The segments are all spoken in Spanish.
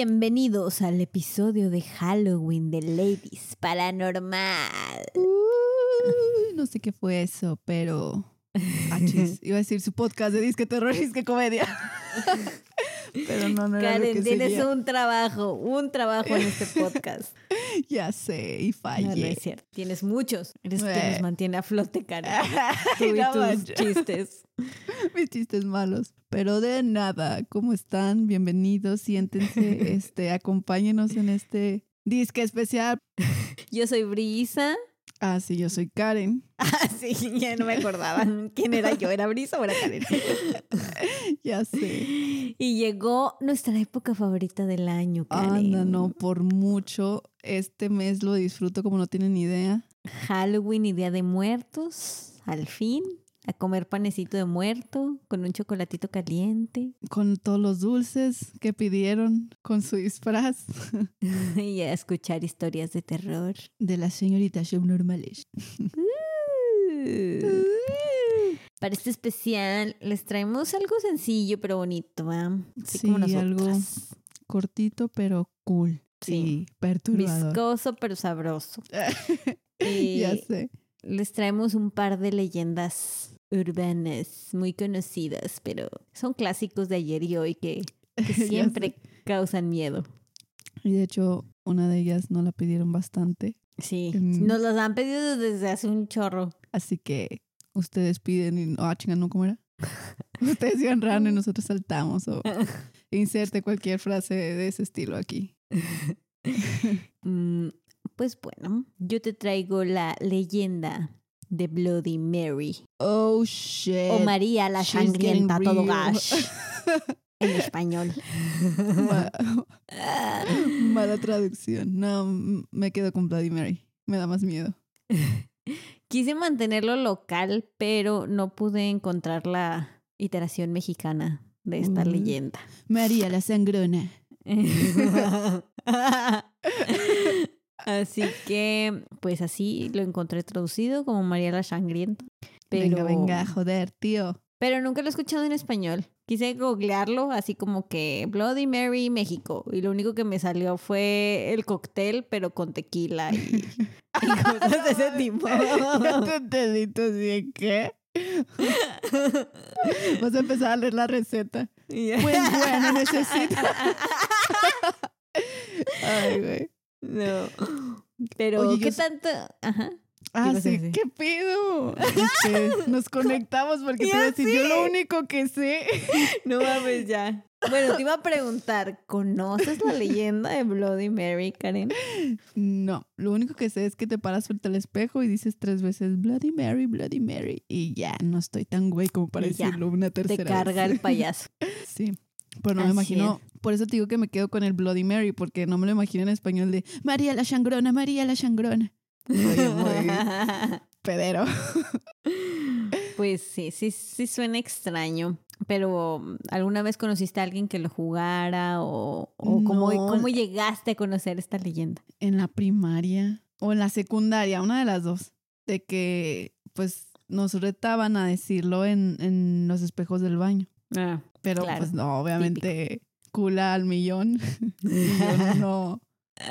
Bienvenidos al episodio de Halloween de Ladies Paranormal. No sé qué fue eso, pero. Achis, iba a decir su podcast de disque terror y disque comedia. pero no, no era lo Karen, que tienes un trabajo, un trabajo en este podcast. Ya sé, y No, no fallé. es cierto. Tienes muchos. Eres quien Eh. nos mantiene a flote, Karen. Tú y No tus chistes. Mis chistes malos. Pero de nada, ¿cómo están? Bienvenidos, siéntense, este, acompáñenos en este disque especial. Yo soy Brisa. Ah, sí, yo soy Karen. Ah, sí, ya no me acordaba quién era yo. ¿Era Brisa o era Karen? Ya sé. Y llegó nuestra época favorita del año, Karen. Anda, no, por mucho. Este mes lo disfruto como no tienen idea. Halloween y Día de Muertos, al fin, a comer panecito de muerto con un chocolatito caliente Con todos los dulces que pidieron, con su disfraz y a escuchar historias de terror. de la señorita Show Normales. Para este especial les traemos algo sencillo pero bonito. Así Sí, como algo. Cortito, pero cool. Sí. Sí, perturbador. Viscoso pero sabroso. Y ya sé. les traemos un par de leyendas urbanas muy conocidas, pero son clásicos de ayer y hoy que, siempre causan miedo. Y de hecho, una de ellas no la pidieron bastante. Sí, Mm. nos las han pedido desde hace un chorro. Así que ustedes piden y. Ah, chinga, ¿no? ¿Cómo era? ustedes digan raro y nosotros saltamos. O inserte cualquier frase de ese estilo aquí. Mm, pues bueno, yo te traigo la leyenda de Bloody Mary Oh, shit. o María la she's sangrienta todo gas en español. Ma- Mala traducción. No, me quedo con Bloody Mary. Me da más miedo. Quise mantenerlo local, pero no pude encontrar la iteración mexicana de esta leyenda. María la sangrona. Así que, pues así lo encontré traducido como María la Sangrienta. Pero, Venga, venga, joder, tío. Pero nunca lo he escuchado en español. Quise googlearlo así como que Bloody Mary México. Y lo único que me salió fue el cóctel, pero con tequila y, y cosas de ese tipo. Ya te entendí, sí, ¿qué? Vas a empezar a leer la receta. Pues bueno, necesito. Ay, güey. No. Pero, Oye, ¿qué tanto? Ajá. Ah, a sí? ¿qué pido? Este, nos conectamos porque te iba a decir, yo lo único que sé. No mames, ya. Bueno, te iba a preguntar, ¿conoces la leyenda de Bloody Mary, Karen? No, lo único que sé es que te paras frente al espejo y dices tres veces Bloody Mary, Bloody Mary. Y ya, no estoy tan güey como para Y ya, decirlo una Te tercera carga vez. el payaso. Sí, pero no me imagino. Por eso te digo que me quedo con el Bloody Mary, porque no me lo imagino en español de María la Changrona, María la Changrona. Soy muy pedero. Pues sí, sí, sí suena extraño. Pero ¿alguna vez conociste a alguien que lo jugara o, o cómo, No. cómo llegaste a conocer esta leyenda? En la primaria o en la secundaria, una de las dos. De que, pues, nos retaban a decirlo en, en los espejos del baño. Ah, Pero, Claro, pues, no, obviamente, cula al millón. Y yo no.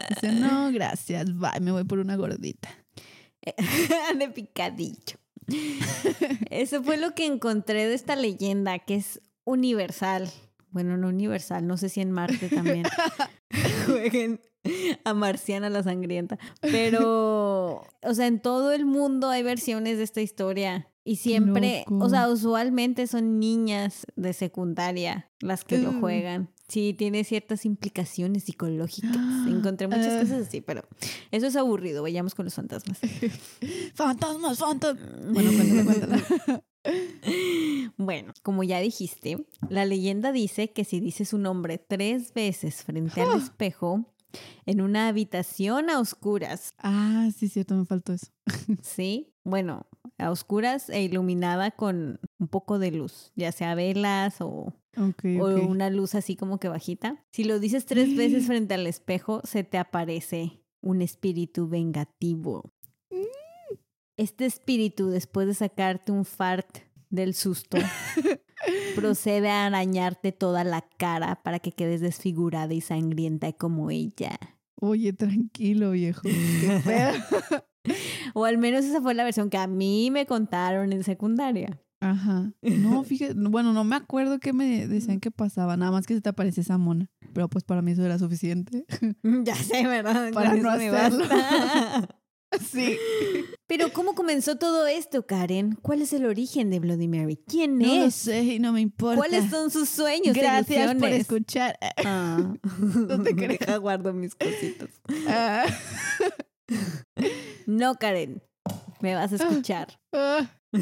Dice, no, gracias, bye, me voy por una gordita. de picadillo. Eso fue lo que encontré de esta leyenda, que es universal. Bueno, no universal, no sé si en Marte también jueguen a Marciana la Sangrienta. Pero, o sea, en todo el mundo hay versiones de esta historia. Y siempre, o sea, usualmente son niñas de secundaria las que lo Uh. juegan. Sí, tiene ciertas implicaciones psicológicas. Encontré muchas Ah. cosas así, pero eso es aburrido. Vayamos con los fantasmas. Fantasmas, fantasmas. Bueno, cuéntala, cuéntala. Bueno, como ya dijiste, la leyenda dice que si dices su nombre tres veces frente al espejo, en una habitación a oscuras, Ah, sí, cierto, me faltó eso. ¿sí? Bueno, a oscuras e iluminada con un poco de luz, ya sea velas o, o una luz así como que bajita. Si lo dices tres veces frente al espejo, se te aparece un espíritu vengativo. Mm. Este espíritu, después de sacarte un fart del susto, procede a arañarte toda la cara para que quedes desfigurada y sangrienta como ella. Oye, tranquilo, viejo. Qué. O al menos esa fue la versión que a mí me contaron en secundaria. Ajá. No, fíjate, bueno, no me acuerdo qué me decían que pasaba, nada más que se te aparece esa mona. Pero pues para mí eso era suficiente. Ya sé, ¿verdad? Para no hacerlo. Sí. Pero ¿cómo comenzó todo esto, Karen? ¿Cuál es el origen de Bloody Mary? ¿Quién No lo es? sé y no me importa. ¿Cuáles son sus sueños? Gracias por ilusiones? escuchar. Ah. No te creas. Deja, guardo mis cositas. Ah, No, Karen. Me vas a escuchar. ah.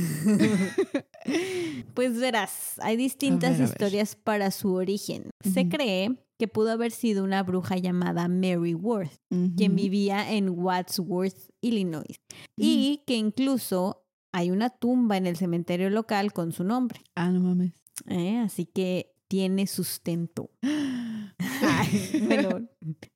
Pues verás, hay distintas ver, historias para su origen. Se cree que pudo haber sido una bruja llamada Mary Worth, quien vivía en Wadsworth, Illinois, y que incluso hay una tumba en el cementerio local con su nombre. Ah, no mames. ¿eh? Así que tiene sustento. Ay, bueno,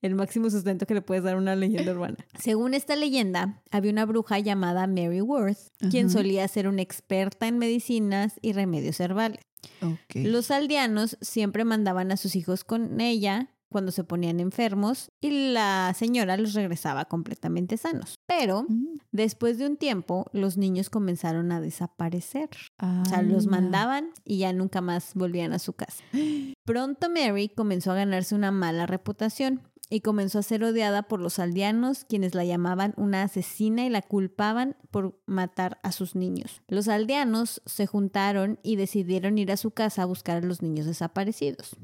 el máximo sustento que le puedes dar a una leyenda urbana. Según esta leyenda, había una bruja llamada Mary Worth, quien solía ser una experta en medicinas y remedios herbales. Los aldeanos siempre mandaban a sus hijos con ella cuando se ponían enfermos y la señora los regresaba completamente sanos. Pero Mm. después de un tiempo, los niños comenzaron a desaparecer. O sea, los Ala. mandaban y ya nunca más volvían a su casa. Pronto Mary comenzó a ganarse una mala reputación y comenzó a ser odiada por los aldeanos, quienes la llamaban una asesina y la culpaban por matar a sus niños. Los aldeanos se juntaron y decidieron ir a su casa a buscar a los niños desaparecidos.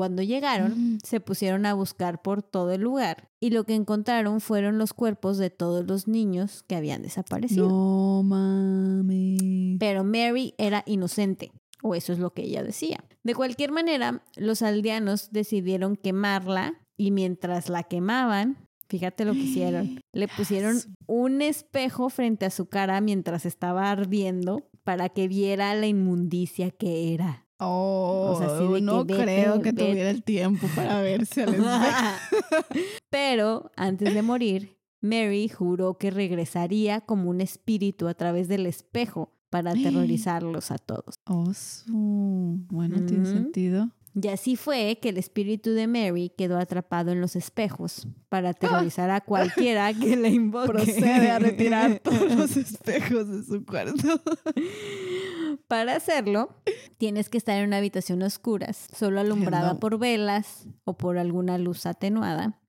Cuando llegaron, Mm. se pusieron a buscar por todo el lugar y lo que encontraron fueron los cuerpos de todos los niños que habían desaparecido. No mames. Pero Mary era inocente, o eso es lo que ella decía. De cualquier manera, los aldeanos decidieron quemarla y mientras la quemaban, fíjate lo que hicieron, le pusieron un espejo frente a su cara mientras estaba ardiendo para que viera la inmundicia que era. Oh, O sea, así de no que vete, creo que vete. tuviera el tiempo para verse al espejo. Pero antes de morir, Mary juró que regresaría como un espíritu a través del espejo para aterrorizarlos a todos. Oh, su- bueno, tiene sentido. Y así fue que el espíritu de Mary quedó atrapado en los espejos para aterrorizar a cualquiera que la invoque. Procede a retirar todos los espejos de su cuarto. Para hacerlo, tienes que estar en una habitación a oscuras, solo alumbrada no. por velas o por alguna luz atenuada.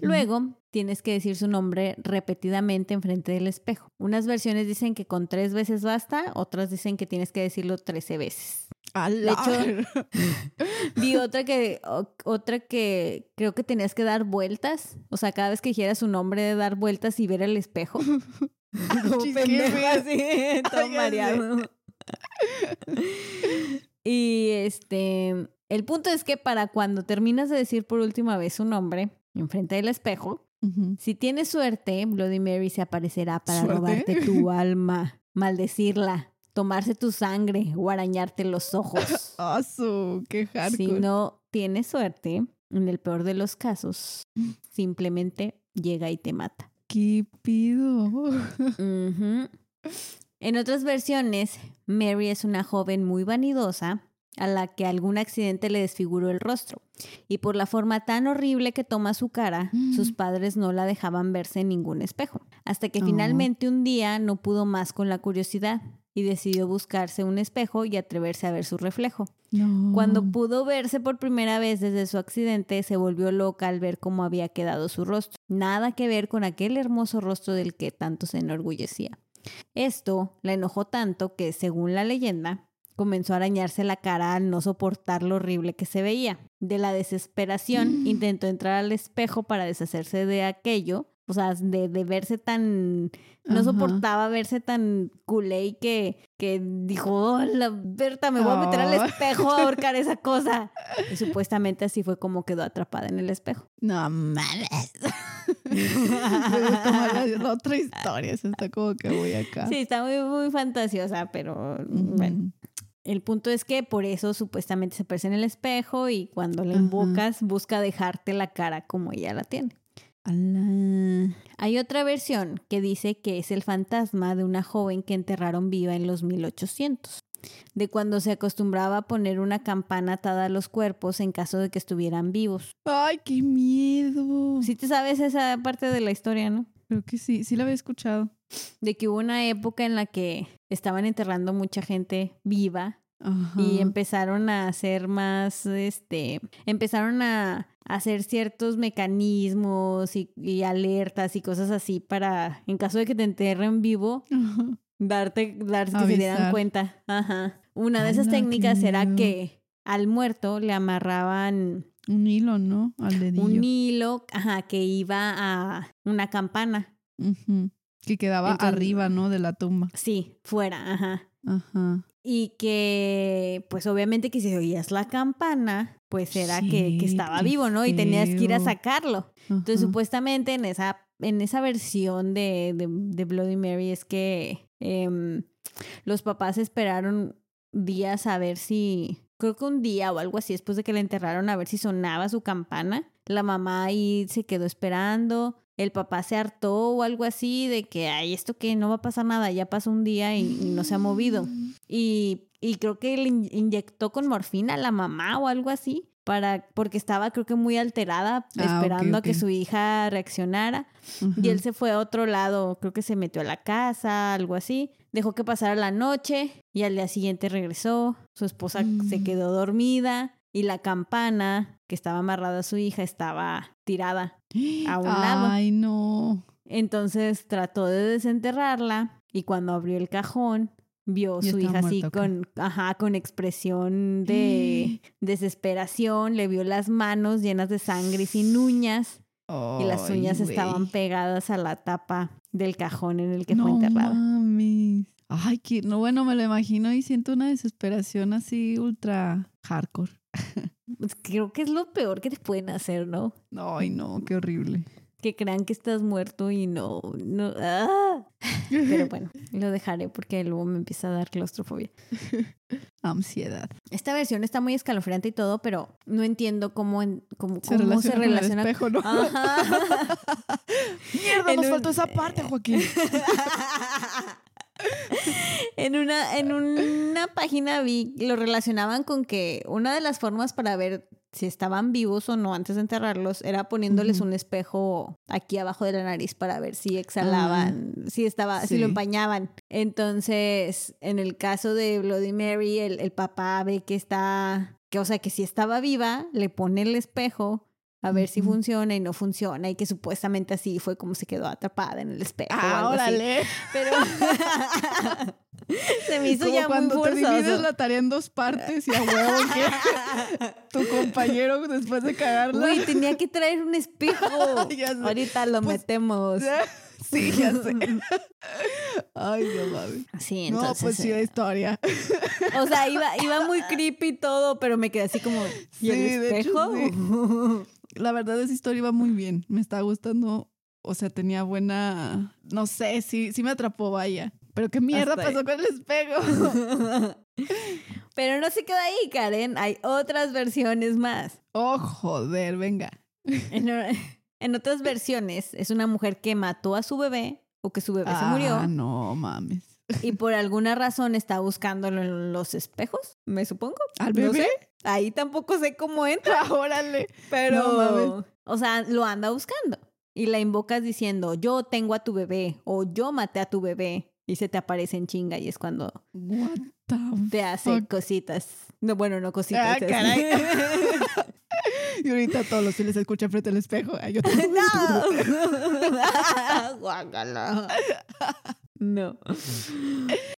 Luego, tienes que decir su nombre repetidamente enfrente del espejo. Unas versiones dicen que con tres veces basta, otras dicen que tienes que decirlo trece veces. Ala. hecho, Vi otra que, o- otra que creo que tenías que dar vueltas. O sea, cada vez que dijeras su nombre de dar vueltas y ver el espejo. Como pendejo así, todo mareado. y este, el punto es que para cuando terminas de decir por última vez su nombre enfrente del espejo, si tienes suerte, Bloody Mary se aparecerá para ¿Suerte? robarte tu alma, maldecirla, tomarse tu sangre o arañarte los ojos. Ah, su, qué hardcore. Si no tienes suerte, en el peor de los casos, simplemente llega y te mata. ¿Qué pido? En otras versiones, Mary es una joven muy vanidosa a la que algún accidente le desfiguró el rostro. Y por la forma tan horrible que toma su cara, sus padres no la dejaban verse en ningún espejo. Hasta que Oh. finalmente un día no pudo más con la curiosidad y decidió buscarse un espejo y atreverse a ver su reflejo. No. Cuando pudo verse por primera vez desde su accidente, se volvió loca al ver cómo había quedado su rostro. Nada que ver con aquel hermoso rostro del que tanto se enorgullecía. Esto la enojó tanto que, según la leyenda, comenzó a arañarse la cara al no soportar lo horrible que se veía. De la desesperación, intentó entrar al espejo para deshacerse de aquello. O sea, de, de verse tan... No Ajá. soportaba verse tan culé que, que dijo, "Oh, la Berta, me voy a meter al espejo a ahorcar esa cosa. Y supuestamente así fue como quedó atrapada en el espejo. No mames. La, otra historia. Está como que voy acá. Sí, está muy, muy fantasiosa, pero bueno. El punto es que por eso supuestamente se aparece en el espejo y cuando la invocas busca dejarte la cara como ella la tiene. Ala. Hay otra versión que dice que es el fantasma de una joven que enterraron viva en los 1800. de cuando se acostumbraba a poner una campana atada a los cuerpos en caso de que estuvieran vivos. Ay, qué miedo. Si te sabes esa parte de la historia, ¿no? Creo que sí, sí la había escuchado. De que hubo una época en la que estaban enterrando mucha gente viva Ajá. y empezaron a hacer más, este, empezaron a hacer ciertos mecanismos y, y alertas y cosas así para, en caso de que te enterren vivo, Ajá. darte, darte que se dieran cuenta. Ajá. Una de esas ¡Hala, qué técnicas era que al muerto le amarraban Un hilo, ¿no? Al dedillo. un hilo, ajá, que iba a una campana. Ujú. Que quedaba Entonces- arriba, ¿no? De la tumba. Sí, fuera, ajá. Ajá. Y que, pues obviamente que si oías la campana, pues era que, que estaba vivo, ¿no? Y tenías que ir a sacarlo. Entonces, supuestamente en esa, en esa versión de, de, de Bloody Mary es que em, los papás esperaron días a ver si, creo que un día o algo así, después de que la enterraron, a ver si sonaba su campana. La mamá ahí se quedó esperando. El papá se hartó o algo así de que, ay, esto que no va a pasar nada, ya pasó un día y, y no se ha movido. Y, y creo que le in- inyectó con morfina a la mamá o algo así. Para, porque estaba creo que muy alterada Ah, esperando a que su hija reaccionara y él se fue a otro lado, creo que se metió a la casa, algo así, dejó que pasara la noche y al día siguiente regresó, su esposa se Mm. quedó dormida y la campana que estaba amarrada a su hija estaba tirada. a un lado. Ay, no. Entonces trató de desenterrarla y cuando abrió el cajón vio a su hija así con, ajá, con expresión de desesperación, le vio las manos llenas de sangre y sin uñas y las uñas estaban pegadas a la tapa del cajón en el que no fue enterrada. mames. Ay, que no, bueno, me lo imagino y siento una desesperación así ultra hardcore. Pues creo que es lo peor que te pueden hacer, ¿no? Ay, no, qué horrible. Que crean que estás muerto y no, no. ¡ah! Pero bueno, lo dejaré porque luego me empieza a dar claustrofobia. Ansiedad. Esta versión está muy escalofriante y todo, pero no entiendo cómo, cómo, Se cómo relaciona, se con el espejo, ¿no? Mierda, En nos un- faltó esa parte, Joaquín. En una, en una página vi, lo relacionaban con que una de las formas para ver si estaban vivos o no antes de enterrarlos era poniéndoles un espejo aquí abajo de la nariz para ver si exhalaban, si estaba, si lo empañaban. Entonces, en el caso de Bloody Mary, el, el papá ve que está, que o sea que si estaba viva, le pone el espejo a ver si funciona y no funciona y que supuestamente así fue como se quedó atrapada en el espejo. o Ah, así. órale. Pero se me hizo Como ya muy cuando te divides la tarea en dos partes y a huevo que tu compañero después de cagarla. Uy, tenía que traer un espejo. Ya sé. Ahorita lo Pues, metemos. Sí, ya sé. Ay, no mames. Sí, No, entonces. pues sí, eh, hay historia. O sea, iba, iba muy creepy todo, pero me quedé así como. ¿Y el Sí, de hecho, espejo? La verdad, esa historia iba muy bien. Me estaba gustando. O sea, tenía buena. No sé, sí, sí me atrapó, vaya. Pero qué mierda Hasta ahí. pasó con el espejo. Pero no se queda ahí, Karen. Hay otras versiones más. Oh, joder, venga. En, en otras versiones, es una mujer que mató a su bebé o que su bebé se murió. Ah, no mames. y por alguna razón está buscándolo en los espejos, me supongo. ¿Al No bebé? sé. Ahí tampoco sé cómo entra, órale. pero No mames. o sea, lo anda buscando y la invocas diciendo, "Yo tengo a tu bebé" o "Yo maté a tu bebé" y se te aparece en chinga y es cuando What the te hace fuck? cositas. No, bueno, no cositas. Ah, caray. Y ahorita todos los les escuchan frente al espejo. Ay, yo tengo- no. No.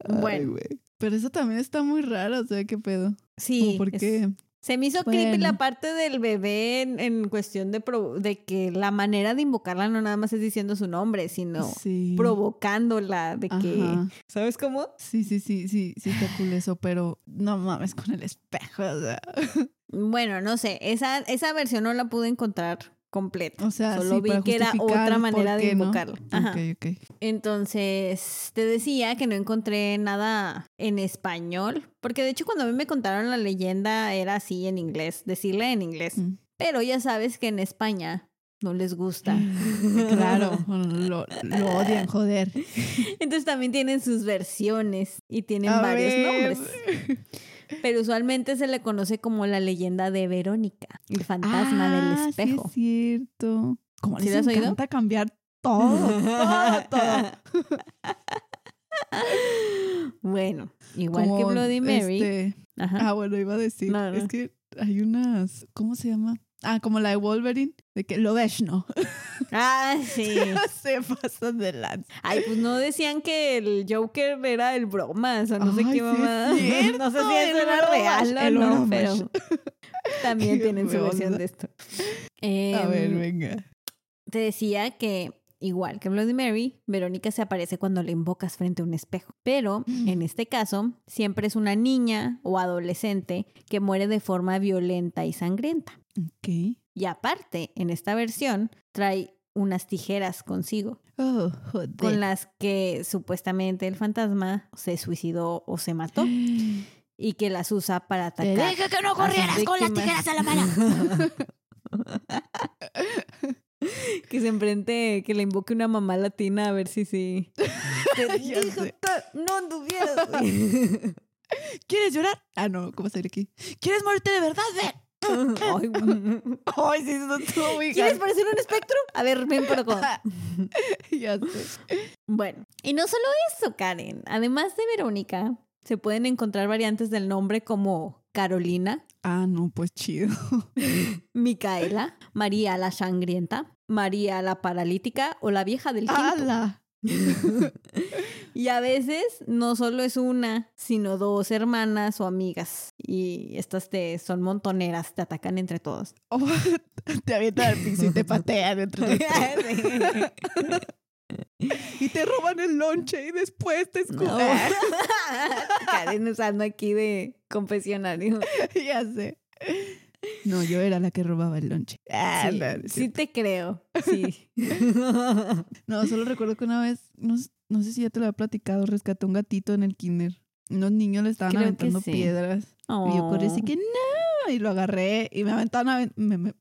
Bueno. Pero eso también está muy raro, o sea, qué pedo. sí. ¿Por es- qué? Se me hizo creepy la Bueno. parte del bebé en, en cuestión de, pro- de que la manera de invocarla no nada más es diciendo su nombre, sino sí. provocándola de que... ¿Sabes cómo? Sí, sí, sí, sí, sí está cool eso, pero no mames con el espejo, o sea. Bueno, no sé, esa, esa versión no la pude encontrar completa. O sea, Solo sí, vi que era otra manera de ok. Entonces, te decía que no encontré nada en español, porque de hecho cuando a mí me contaron la leyenda era así en inglés, decirle en inglés. Mm. Pero ya sabes que en España no les gusta. Claro, lo, lo odian, joder. Entonces también tienen sus versiones y tienen A varios ver. nombres. Pero usualmente se le conoce como la leyenda de Verónica, el fantasma del Ah, espejo. Sí, es cierto. Como ¿Sí les has oído? encanta cambiar todo, todo, todo. Bueno, igual que Como, Bloody Mary. este, Ajá. Ah, bueno, iba a decir. No, no. Es que hay unas. ¿Cómo se llama? Ah, como la de Wolverine, de que lo ves, ¿no? Ah, sí. se pasan de lanza. Ay, pues no decían que el Joker era el bromas o no sé qué sí mamá. no sé si el eso era real o el no, pero también tienen su versión de esto. A ver, Em, venga. te decía que igual que Bloody Mary, Verónica se aparece cuando le invocas frente a un espejo. Pero en este caso, siempre es una niña o adolescente que muere de forma violenta y sangrienta. Ok. Y aparte, en esta versión, trae unas tijeras consigo, Oh, joder. con las que supuestamente el fantasma se suicidó o se mató y que las usa para Te atacar. dije que no corrieras con las tijeras a la mano. que se enfrente, que le invoque una mamá latina a ver si sí. Te dije no anduvieras. ¿Quieres llorar? Ah, no, ¿cómo salir aquí? ¿Quieres morirte de verdad? Ven. Ay, Ay, sí, eso estuvo muy ¿Quieres parecer un espectro? A ver, ven por acá. Ya sé. Bueno, y no solo eso, Karen. Además de Verónica, se pueden encontrar variantes del nombre como Carolina, Ah, no, pues chido. Micaela, María la Sangrienta, María la Paralítica o la Vieja del Quinto. ¡Hala! Y a veces no solo es una, sino dos hermanas o amigas. Y estas te son montoneras, te atacan entre todos. Oh, te avientan al piso y te patean entre tres. Y te roban el lonche y después te No. escupen. Karen usando aquí de confesionario. ya sé. No, yo era la que robaba el lonche. Ah, Sí, no, te creo. Sí. No, solo recuerdo que una vez, no, no sé si ya te lo había platicado, rescaté un gatito en el kinder. Unos niños le estaban Creo aventando sí. piedras. Y yo corrí así que no. Y lo agarré y me aventaron a me, me,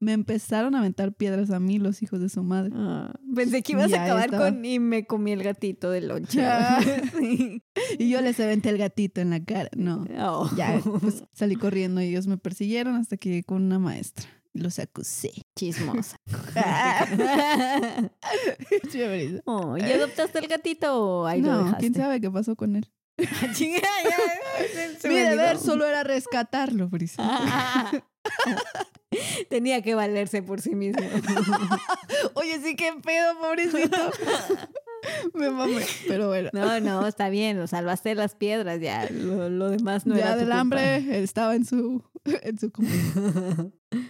me empezaron a aventar piedras a mí, los hijos de su madre. Ah, pensé que ibas Y a acabar estaba. con y me comí el gatito del lonche. Ah. Sí. Y yo les aventé el gatito en la cara. No. Oh. Ya, pues salí corriendo y ellos me persiguieron hasta que llegué con una maestra. Los acusé. Chismosa. Oh, ¿Y adoptaste el gatito o ahí lo No, dejaste? quién sabe qué pasó con él. Se Mi deber solo era rescatarlo, Brisa. Tenía que valerse por sí mismo. Oye, sí, qué pedo, pobrecito. Me mamé. Pero bueno. No, no, está bien, lo salvaste de las piedras, ya. Lo, lo demás no ya era tu del culpa. hambre estaba en su. En su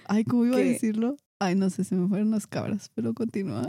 Ay, ¿cómo iba a decirlo? Ay, no sé, se me fueron las cabras, pero continúa.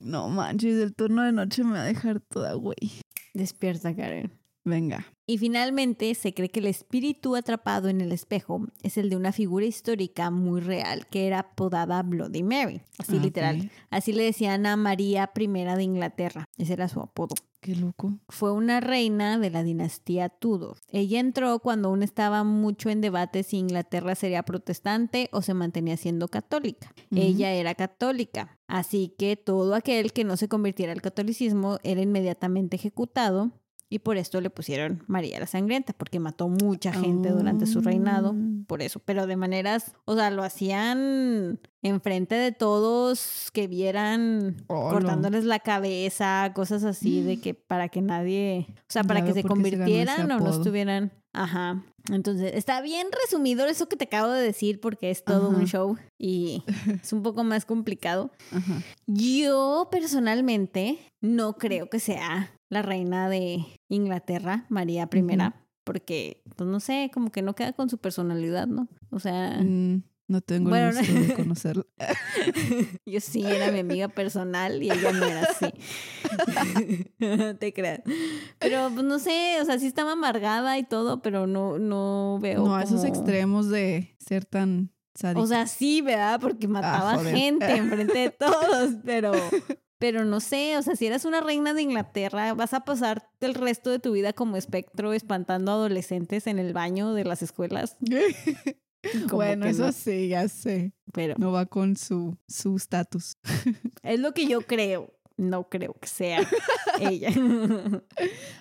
No manches, el turno de noche me va a dejar toda güey. Despierta, Karen. Venga. Y finalmente se cree que el espíritu atrapado en el espejo es el de una figura histórica muy real que era apodada Bloody Mary, así Ah, literal. Así le decían a María I de Inglaterra, ese era su apodo. Qué loco. Fue una reina de la dinastía Tudor. Ella entró cuando aún estaba mucho en debate si Inglaterra sería protestante o se mantenía siendo católica. Ella era católica, así que todo aquel que no se convirtiera al catolicismo era inmediatamente ejecutado y por esto le pusieron María la Sangrienta, porque mató mucha gente durante su reinado Ah. por eso, pero de maneras, o sea, lo hacían enfrente de todos que vieran Hola. cortándoles la cabeza, cosas así de que para que nadie, o sea, para Ya que se convirtieran o no estuvieran, ajá. Entonces, está bien resumido eso que te acabo de decir porque es todo un show y es un poco más complicado. Ajá. Yo personalmente no creo que sea la reina de Inglaterra, María I, porque, pues no sé, como que no queda con su personalidad, ¿no? O sea, Mm, no tengo Bueno, el gusto de conocerla. yo sí era mi amiga personal y ella no era así. No te creas. Pero, pues no sé, o sea, sí estaba amargada y todo, pero no, no veo. No, a esos extremos de ser tan sádico. O sea, sí, ¿verdad? Porque mataba joder. gente enfrente de todos, pero, pero no sé, o sea, si eras una reina de Inglaterra, vas a pasar el resto de tu vida como espectro espantando adolescentes en el baño de las escuelas. Bueno, eso no, sí, ya sé. pero No va con su su estatus. es lo que yo creo. No creo que sea ella.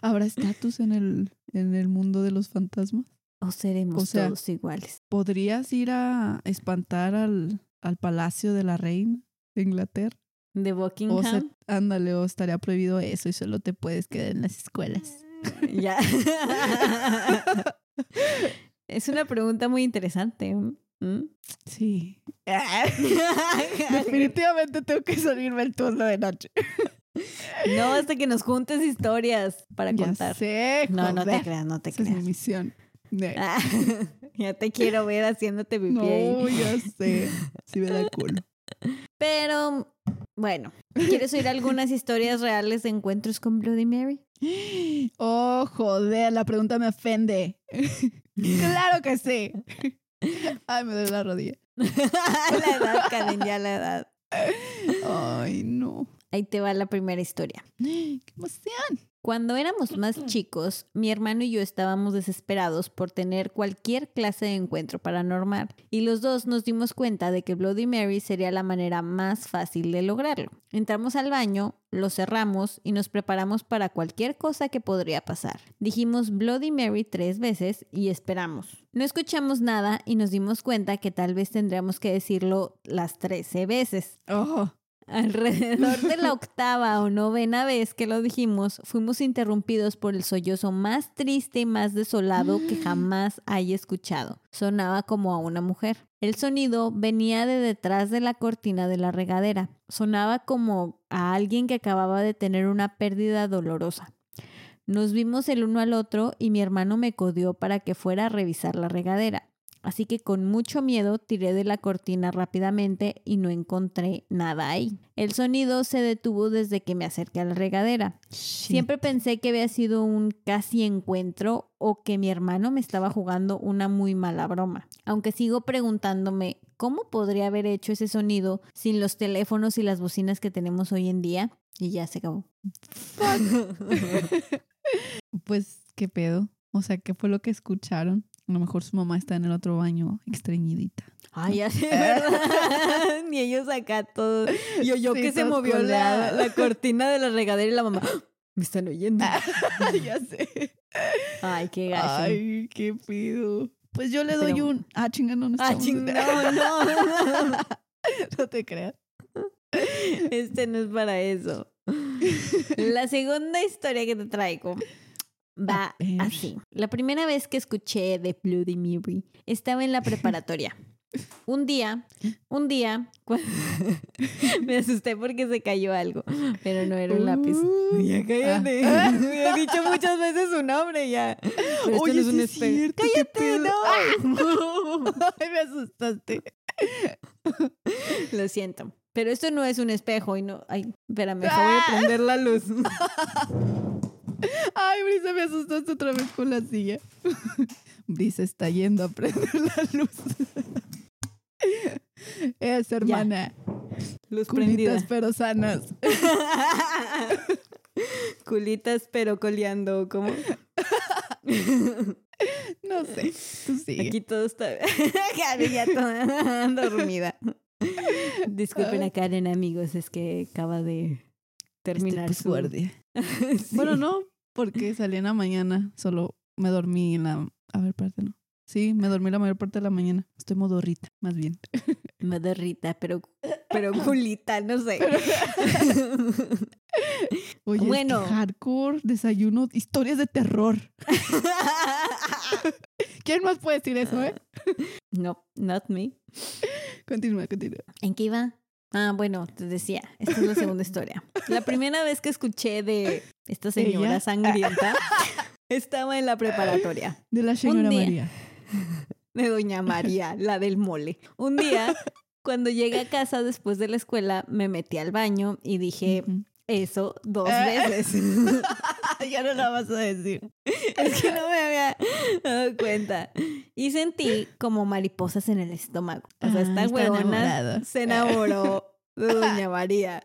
¿Habrá estatus en el, en el mundo de los fantasmas? o seremos O sea, todos iguales. ¿Podrías ir a espantar al, al palacio de la reina de Inglaterra? De O Buckingham. se, ándale, o estaría prohibido eso y solo te puedes quedar en las escuelas. Ya. es una pregunta muy interesante. ¿Mm? Sí. Definitivamente tengo que salirme el turno de noche. No, hasta que nos juntes historias para Ya contar. sé, No, no te creas, no te Esa es mi creas. misión. Ah, ya te quiero ver haciéndote pipí No, ahí. ya sé. Sí me da culo. Pero, bueno, ¿quieres oír algunas historias reales de encuentros con Bloody Mary? Oh, joder, la pregunta me ofende. claro que sí. Ay, me duele la rodilla. la edad, Karen, ya la edad. Ay, no. Ahí te va la primera historia. ¡Qué emoción! Cuando éramos más chicos, mi hermano y yo estábamos desesperados por tener cualquier clase de encuentro paranormal, y los dos nos dimos cuenta de que Bloody Mary sería la manera más fácil de lograrlo. Entramos al baño, lo cerramos y nos preparamos para cualquier cosa que podría pasar. Dijimos Bloody Mary tres veces y esperamos. No escuchamos nada y nos dimos cuenta que tal vez tendríamos que decirlo las 13 veces. Oh, Alrededor de la octava o novena vez que lo dijimos, fuimos interrumpidos por el sollozo más triste y más desolado que jamás haya escuchado. Sonaba como a una mujer. El sonido venía de detrás de la cortina de la regadera. Sonaba como a alguien que acababa de tener una pérdida dolorosa. Nos vimos el uno al otro y mi hermano me codió para que fuera a revisar la regadera. Así que con mucho miedo tiré de la cortina rápidamente y no encontré nada ahí. El sonido se detuvo desde que me acerqué a la regadera. Siempre pensé que había sido un casi encuentro o que mi hermano me estaba jugando una muy mala broma. Aunque sigo preguntándome cómo podría haber hecho ese sonido sin los teléfonos y las bocinas que tenemos hoy en día. Y ya se acabó. Pues, ¿qué pedo? O sea, ¿qué fue lo que escucharon? A lo mejor su mamá está en el otro baño, extrañidita. Ay, ya sé, ¿verdad? Ni ellos acá todos. Yo, yo Sí, que se movió la, la cortina de la regadera y la mamá. ¡Ah! Me están oyendo. ya sé. Ay, qué gacho. Ay, qué pido. Pues yo le doy Pero- un. Ah, chinga, no, no Ah, estamos- ching, no, no. no te creas. Este no es para eso. La segunda historia que te traigo va así. La primera vez que escuché de Bloody Mary estaba en la preparatoria. Un día, un día, me asusté porque se cayó algo, pero no era un lápiz. Uh, Ya cállate. ah. Me he dicho muchas veces su nombre ya. Pero Oye, no es un es espejo. cierto, ¡Cállate! ¡No! Ay, me asustaste. Lo siento. Pero esto no es un espejo y no. Ay, espérame, voy a prender la luz. Ay, Brisa, me asustaste otra vez con la silla. Brisa está yendo a prender la luz. Es hermana. Luz prendida. Culitas pero sanas. Culitas, pero coleando, ¿cómo? No sé. Tú sigue. Aquí todo está. Karen ya toda dormida. Disculpen a Karen, amigos, es que acaba de terminar Este, pues, su. guardia. Sí. Bueno, no, porque salí en la mañana. Solo me dormí en la. A ver, espérate, no. Sí, me dormí la mayor parte de la mañana. Estoy modorrita, más bien. Modorrita, pero, pero culita, no sé. Oye, Bueno. bueno. hardcore, desayuno, historias de terror. ¿Quién más puede decir eso, eh? no, not me. Continúa, continúa. ¿En qué iba? Ah, bueno, te decía, esta es la segunda historia. La primera vez que escuché de esta señora ¿Ella? sangrienta estaba en la preparatoria De la señora día. María. de Doña María, la del mole. Un día, cuando llegué a casa después de la escuela, me metí al baño y dije eso dos Ah. veces. ya no la vas a decir. es que no me había dado cuenta. Y sentí como mariposas en el estómago. O sea, Ah, esta huevona se enamoró de Doña María.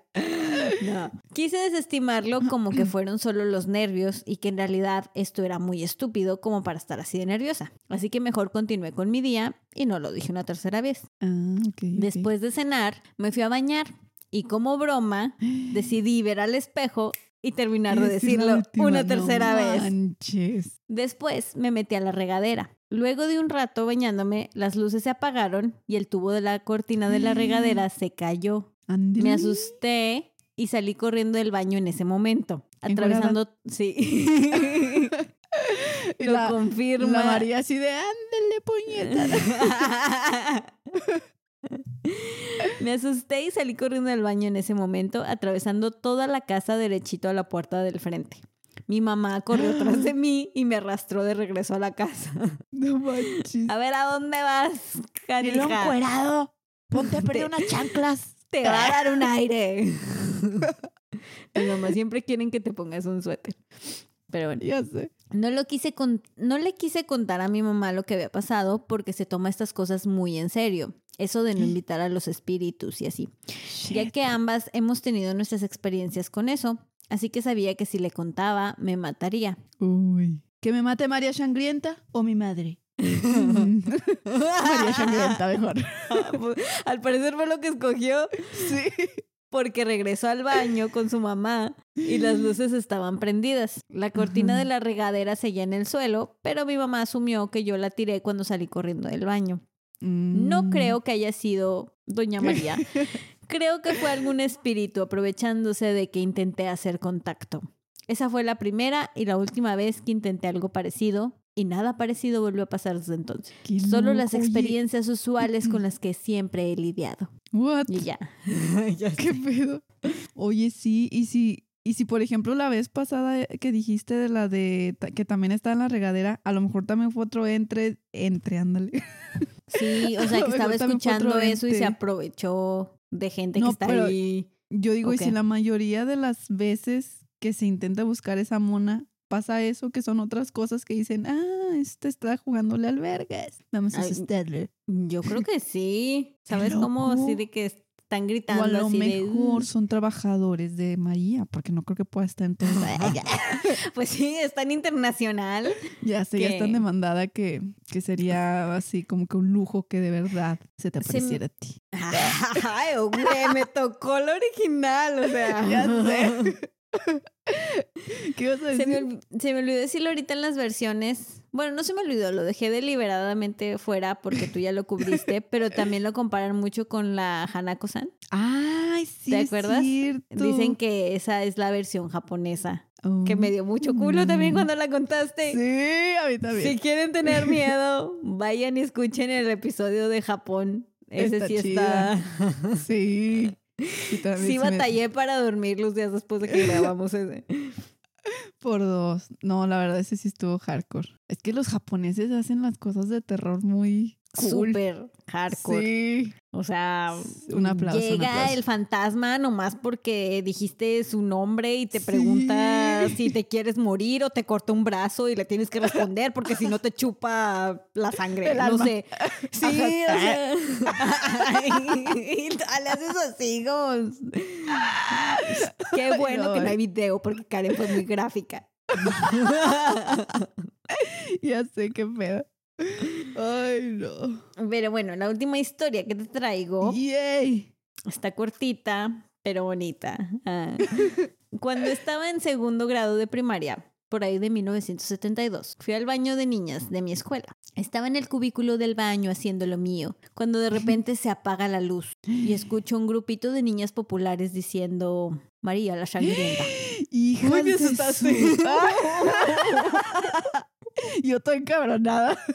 No. Quise desestimarlo como que fueron solo los nervios y que en realidad esto era muy estúpido como para estar así de nerviosa. Así que mejor continué con mi día y no lo dije una tercera vez. Ah, ok. ok. Después de cenar, me fui a bañar y como broma decidí ver al espejo y terminar de decirlo última, una no tercera vez. manches. Después me metí a la regadera. Luego de un rato bañándome, las luces se apagaron y el tubo de la cortina de la regadera se cayó. Me asusté y salí corriendo del baño en ese momento, atravesando, sí. Lo la, confirma. la María así de, ándele, puñeta. Me asusté y salí corriendo del baño en ese momento, atravesando toda la casa derechito a la puerta del frente. Mi mamá corrió tras de mí y me arrastró de regreso a la casa. No manches. A ver, ¿a dónde vas, canija? encuerado. Ponte a perder unas chanclas. Te va a dar un aire. Mi mamá siempre quieren que te pongas un suéter. Pero bueno. Ya sé. No, lo quise con- no le quise contar a mi mamá lo que había pasado porque se toma estas cosas muy en serio. Eso de no invitar a los espíritus y así. Ya que ambas hemos tenido nuestras experiencias con eso. Así que sabía que si le contaba, me mataría. Uy. ¿Que me mate María Sangrienta o mi madre? María Sangrienta, mejor. Al parecer fue lo que escogió Sí. porque regresó al baño con su mamá y las luces estaban prendidas. La cortina Ajá. de la regadera seguía en el suelo, pero mi mamá asumió que yo la tiré cuando salí corriendo del baño. No Mm. creo que haya sido Doña María. Creo que fue algún espíritu aprovechándose de que intenté hacer contacto. Esa fue la primera y la última vez que intenté algo parecido y nada parecido volvió a pasar desde entonces. Qué Solo las oye. experiencias usuales con las que siempre he lidiado. What? Y ya. ¿Qué pedo? Oye, sí, y si, y si por ejemplo la vez pasada que dijiste de la de que también está en la regadera, a lo mejor también fue otro entre, entre, ándale. Sí, o sea, que estaba escuchando eso y se aprovechó de gente No, que está pero- ahí. Yo digo, y si la mayoría de las veces que se intenta buscar esa mona, pasa eso, que son otras cosas que dicen, ah, este está jugándole al vergas. Vamos a asustarle. Yo creo que sí. ¿Sabes cómo? Así de que están O gritando a lo así mejor "Uh". son trabajadores de María, porque no creo que pueda estar en todo. Pues sí, es tan internacional. Ya sé, ya es tan demandada que, que sería así como que un lujo que de verdad se te Se apareciera a ti. Ay, güey, me tocó lo original, o sea. Ya sé. ¿Qué ibas a Se me, decir? se me olvidó decirlo ahorita en las versiones. Bueno, no se me olvidó, lo dejé deliberadamente fuera porque tú ya lo cubriste, pero también lo comparan mucho con la Hanako-san. Ay, sí. ¿Te acuerdas? Dicen que esa es la versión japonesa, Oh, que me dio mucho culo también mm. cuando la contaste. Sí, a mí también. Si quieren tener miedo, vayan y escuchen el episodio de Japón. Ese Está sí chida. está. Sí. Sí, me- batallé para dormir los días después de que grabamos ese. Por dos. No, la verdad, ese sí estuvo hardcore. Es que los japoneses hacen las cosas de terror muy cool. Súper hardcore. Sí. O sea, Un aplauso, un llega aplauso. el fantasma nomás porque dijiste su nombre y te Sí. pregunta si te quieres morir o te corta un brazo y le tienes que responder porque si no te chupa la sangre. El no alma. sé. Sí, o sea. y le haces así como. Qué bueno que no hay video porque Karen fue muy gráfica. Ya sé qué pedo. Ay, no. Pero bueno, la última historia que te traigo. Yay. Está cortita, pero bonita. Ah. Cuando estaba en segundo grado de primaria, por ahí de 1972, fui al baño de niñas de mi escuela. Estaba en el cubículo del baño haciendo lo mío, cuando de repente se apaga la luz y escucho un grupito de niñas populares diciendo, María la sangrienta. Hija me asustaste. Yo estoy encabronada.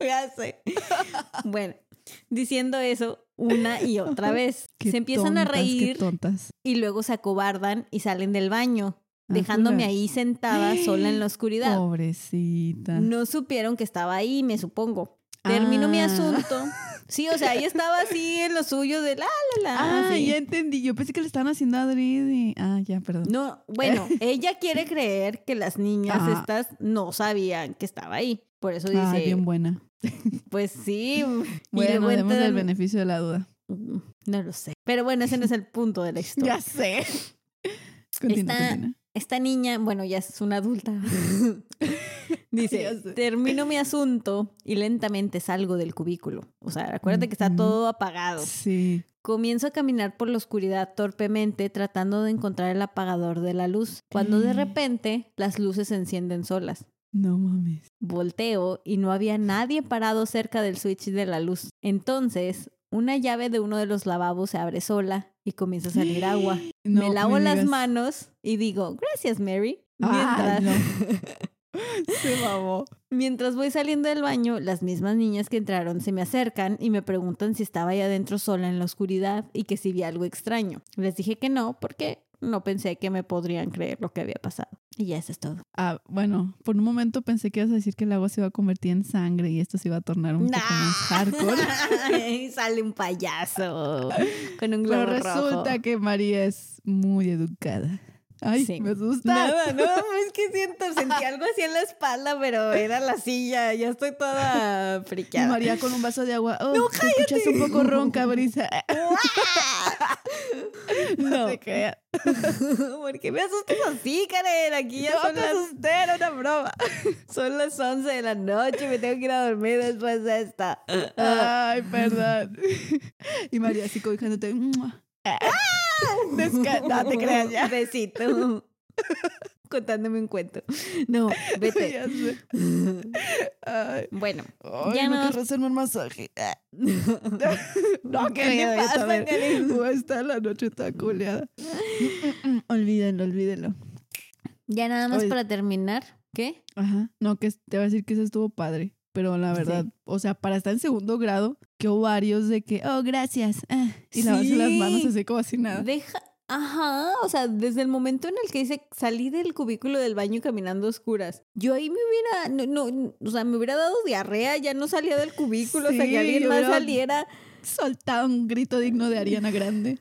Ya sé. Bueno, diciendo eso una y otra vez. Qué se empiezan a tontas, reír tontas. y luego se acobardan y salen del baño, Ah, dejándome ahí sentada sola en la oscuridad. Pobrecita. No supieron que estaba ahí, me supongo. Termino mi Ah. asunto. Sí, o sea, ahí estaba así en lo suyo de la, la, la. Ah, así. ya entendí. Yo pensé que le estaban haciendo adrede. Ah, ya, perdón. No, bueno, ella quiere creer que las niñas Ah. estas no sabían que estaba ahí. Por eso dice, Ah, bien buena. pues sí. y Bueno, demos el beneficio de la duda. No lo sé. Pero bueno, ese no es el punto de la historia. Ya sé. Continúa, Esta- continúa. Esta niña, bueno, ya es una adulta. Dice, termino mi asunto y lentamente salgo del cubículo. O sea, acuérdate que está todo apagado. Sí. Comienzo a caminar por la oscuridad torpemente tratando de encontrar el apagador de la luz, cuando de repente las luces se encienden solas. No mames. Volteo y no había nadie parado cerca del switch de la luz. Entonces, una llave de uno de los lavabos se abre sola y comienza a salir agua. No me lavo las manos y digo, gracias Mary. Ay, Mientras, no. Se mamó. mientras voy saliendo del baño, las mismas niñas que entraron se me acercan y me preguntan si estaba ahí adentro sola en la oscuridad y que si vi algo extraño. Les dije que no porque no pensé que me podrían creer lo que había pasado. Y ya eso es todo. Ah, bueno, por un momento pensé que ibas a decir que el agua se iba a convertir en sangre y esto se iba a tornar un poco más hardcore. Y sale un payaso con un Pero globo resulta rojo. que María es muy educada. Ay, Sí. me asusta. Nada, no, es que siento, sentí algo así en la espalda, pero era la silla, ya estoy toda friqueada. María con un vaso de agua. Oh, no, te escuchas un poco ronca, Brisa. No, te creas. ¿por qué me asustas así, Karen? Aquí ya No son te las, asusté, era una broma. son las 11 de la noche y me tengo que ir a dormir después de esta. Ay, perdón. Y María así cobijándote. no te creas ya. Besito. Contándome un cuento. No, vete. Ya sé. Ay, Bueno, ay, Ya no no- quiero hacerme un masaje. No, ¿qué ¿Qué le pasa, está la noche tan culeada? olvídenlo, olvídenlo. ya nada más Oye. para terminar. ¿Qué? Ajá. No, que te va a decir que eso estuvo padre. Pero la verdad, o sea, para estar en segundo grado, que hubo varios de que, oh, gracias. ah, y lavarse las manos Sí. así como si nada. Deja. Ajá, o sea, desde el momento en el que dice salí del cubículo del baño caminando a oscuras, yo ahí me hubiera, no, no, o sea, me hubiera dado diarrea, ya no salía del cubículo, Sí, que alguien más saliera. Soltaba un grito digno de Ariana Grande.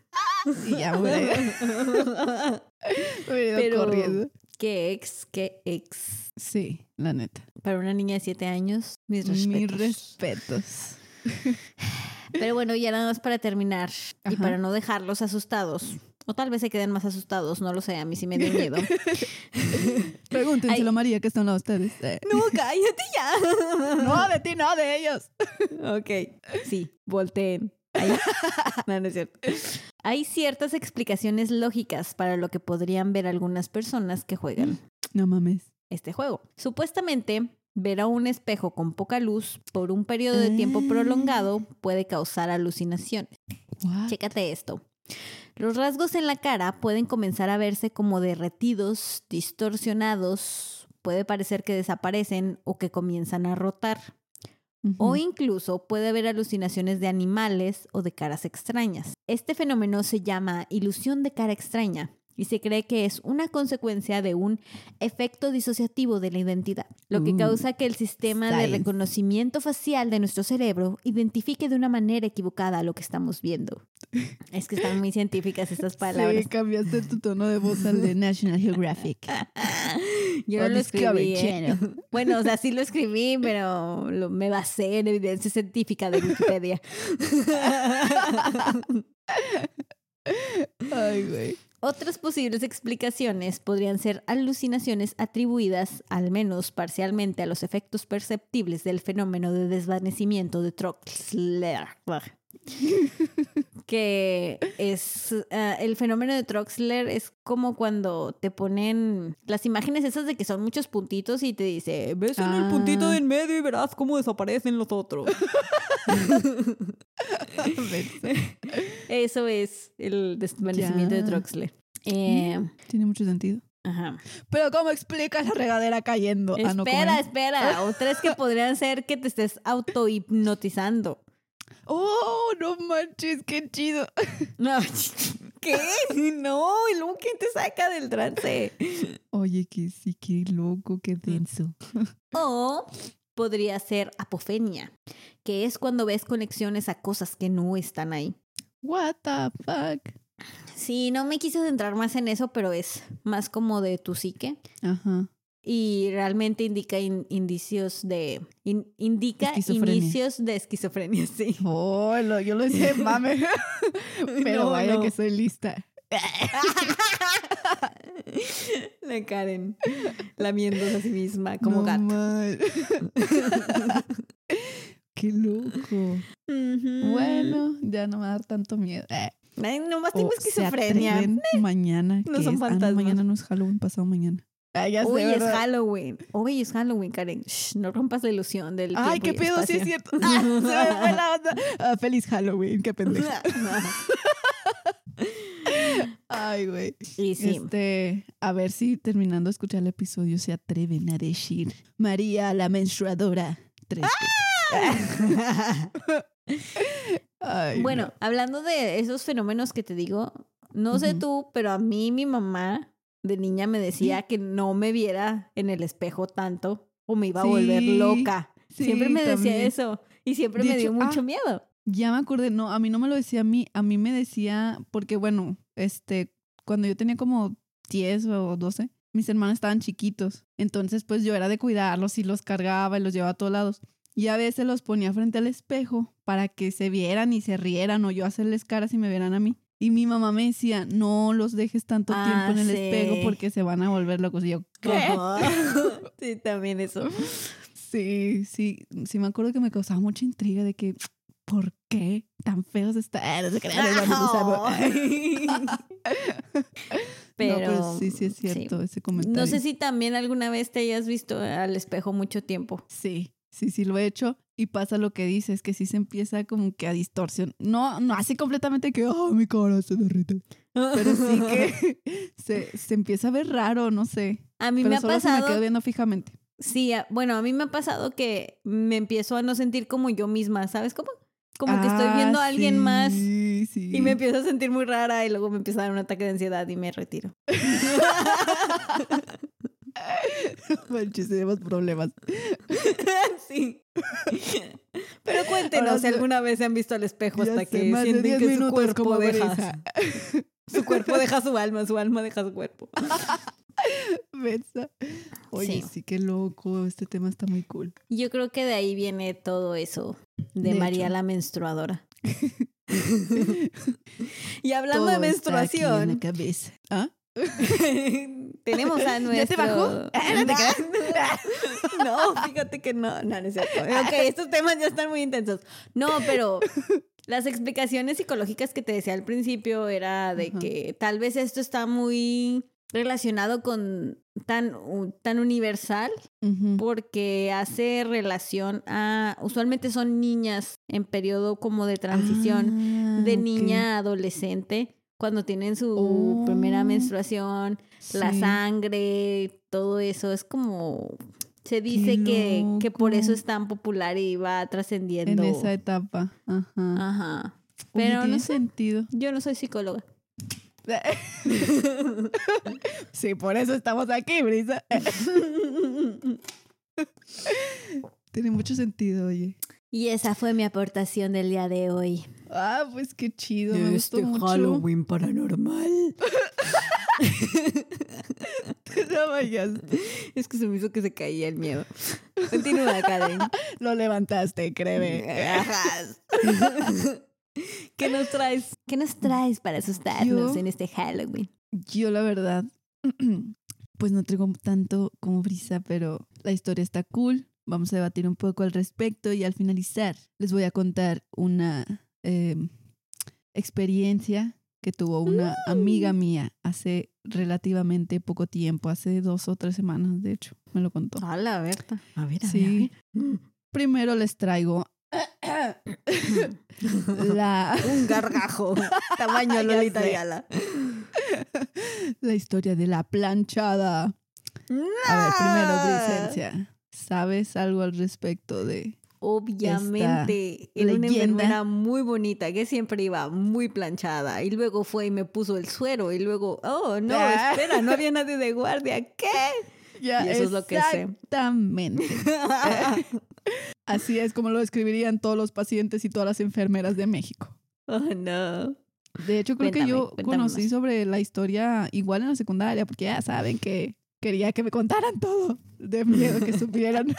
Y ya, güey. Me hubiera ido Pero- corriendo. qué ex, qué ex. Sí, la neta. Para una niña de siete años, mis respetos. Mis respetos. Pero bueno, ya nada más para terminar y para no dejarlos asustados. O tal vez se queden más asustados, no lo sé, a mí sí me dio miedo. Pregúntenselo a María que están a ustedes. Eh, no, cállate ya. No, de ti, no, de ellos. Ok, sí, volteen. Ahí. No, no es cierto. Hay ciertas explicaciones lógicas para lo que podrían ver algunas personas que juegan No mames. Este juego. Supuestamente, ver a un espejo con poca luz por un periodo de tiempo Ah. prolongado puede causar alucinaciones. Chécate esto. Los rasgos en la cara pueden comenzar a verse como derretidos, distorsionados, puede parecer que desaparecen o que comienzan a rotar. O incluso puede haber alucinaciones de animales o de caras extrañas. Este fenómeno se llama ilusión de cara extraña y se cree que es una consecuencia de un efecto disociativo de la identidad, lo que Uh, causa que el sistema de reconocimiento facial de nuestro cerebro identifique de una manera equivocada lo que estamos viendo. Es que están muy científicas estas palabras. Sí, cambiaste tu tono de voz al de National Geographic. Yo no lo escribí. ¿eh? Bueno, o sea, sí lo escribí, pero lo- me basé en evidencia científica de Wikipedia. Ay, güey. Otras posibles explicaciones podrían ser alucinaciones atribuidas, al menos parcialmente, a los efectos perceptibles del fenómeno de desvanecimiento de Troxler. que es ah, el fenómeno de Troxler es como cuando te ponen las imágenes esas de que son muchos puntitos y te dice ves en el puntito Ah. de en medio y verás cómo desaparecen los otros eso es el desvanecimiento de. Troxler Eh, Tiene mucho sentido. ajá. Pero ¿cómo explicas la regadera cayendo? Ah, no, ¿cómo espera es? espera otra es que podrían ser que te estés auto-hipnotizando Oh, no manches, qué chido. no ¿qué? no y luego quién te saca del trance Oye, que sí, qué loco, qué denso. O podría ser apofenia, que es cuando ves conexiones a cosas que no están ahí. What the fuck. Sí, no me quise centrar más en eso, pero es más como de tu psique Ajá. Y realmente indica in- indicios de in- indica inicios de esquizofrenia, sí. Oh, lo- yo lo sé, mame. Pero No, vaya no. que soy lista. La Karen lamiéndose a sí misma como No gato. mal. Qué loco. Bueno, ya no me va a dar tanto miedo. Eh. Ay, nomás tengo O esquizofrenia. mañana. No que son es? Ah, fantasmas. mañana no es Halloween, pasado mañana. Ah, ya Hoy es Halloween. Hoy es Halloween, Karen. Shh, no rompas la ilusión del Ay, qué pedo, sí es espacio. cierto. Ah, se me fue la onda. Ah, feliz Halloween, qué pendejo. Ay, güey. y sí. Este, a ver si terminando de escuchar el episodio se atreven a decir María la menstruadora. Tres. Ay, Bueno, hablando de esos fenómenos que te digo, no sé tú, pero a mí mi mamá de niña me decía que no me viera en el espejo tanto o me iba a volver Sí, loca. siempre me decía eso y siempre De me dio hecho, mucho ah, miedo. Ya me acordé, no, a mí no me lo decía a mí, a mí me decía, porque bueno, este, cuando yo tenía como 10 o 12, mis hermanos estaban chiquitos, entonces pues yo era de cuidarlos y los cargaba y los llevaba a todos lados. Y a veces los ponía frente al espejo para que se vieran y se rieran o yo hacerles caras y me vieran a mí. Y mi mamá me decía, no los dejes tanto Ah, tiempo en el sí. espejo porque se van a volver locos. Y yo, ¿qué? Sí, también eso. Sí, sí, sí me acuerdo que me causaba mucha intriga de que, ¿por qué tan feos están? Ah, No se crean, no-. Pero, no, pero sí, sí es cierto ese comentario. No sé si también alguna vez te hayas visto al espejo mucho tiempo. Sí, sí, sí lo he hecho y pasa lo que dices, que sí se empieza como que a distorsión. No, no así completamente que, oh, mi cara se derrite. Pero sí que se, se empieza a ver raro, no sé. A mí Pero me ha solo pasado. me quedo viendo fijamente. Sí, bueno, a mí me ha pasado que me empiezo a no sentir como yo misma, ¿sabes cómo? Como que estoy Ah, viendo a alguien más sí. y me empiezo a sentir muy rara y luego me empieza a dar un ataque de ansiedad y me retiro. Manches, tenemos problemas. sí. Pero cuéntenos si alguna vez se han visto al espejo hasta sé, que sienten 10 que su cuerpo deja su cuerpo deja su alma, su alma deja su cuerpo. Mensa. Oye, Sí. sí. qué loco. Este tema está muy cool. Yo creo que de ahí viene todo eso de, De María hecho. la menstruadora. y hablando de Todo está aquí en la menstruación, cabeza. ¿Ah? tenemos a nuestro... ¿Ya te bajó? Ah, no fíjate que no, no, no es cierto. Ok, estos temas ya están muy intensos. No, pero las explicaciones psicológicas que te decía al principio era de que tal vez esto está muy relacionado con tan, tan universal porque hace relación a, usualmente son niñas en periodo como de transición Ah, de ok. niña a adolescente, cuando tienen su primera Oh, menstruación, la sangre, todo eso, es como, se dice que, que por eso es tan popular y va En trascendiendo. esa etapa. Ajá. Ajá. Pero no tiene sé, sentido. yo no soy psicóloga. sí, por eso estamos aquí, Brisa. tiene mucho sentido, oye. Y esa fue mi aportación del día de hoy. Ah, pues qué chido. Me gustó mucho. paranormal. No vayas. Es que se me hizo que se caía el miedo. Continúa, Karen. Lo levantaste, créeme. ¿Qué nos traes? ¿Qué nos traes para asustarnos Yo- en este Halloween? Yo, la verdad, pues no traigo tanto como brisa, pero la historia está cool. Vamos a debatir un poco al respecto y al finalizar les voy a contar una em, experiencia que tuvo una amiga mía hace relativamente poco tiempo, hace dos o tres semanas, de hecho, me lo contó. A la Berta. A ver, a Sí. ver, a ver. Primero les traigo la, Un gargajo. Tamaño Lolita sé. Ayala. la historia de la planchada. A ver, primero, Bricencia, ¿sabes algo al respecto de...? Obviamente, era una enfermera muy bonita que siempre iba muy planchada y luego fue y me puso el suero y luego, oh, no, Ah. espera, no había nadie de guardia, ¿qué? Ya, Y eso es lo que sé. Exactamente. Así es como lo describirían todos los pacientes y todas las enfermeras de México. oh, no. De hecho, creo que yo conocí más. sobre la historia igual en la secundaria, porque ya saben que quería que me contaran todo de miedo que supieran.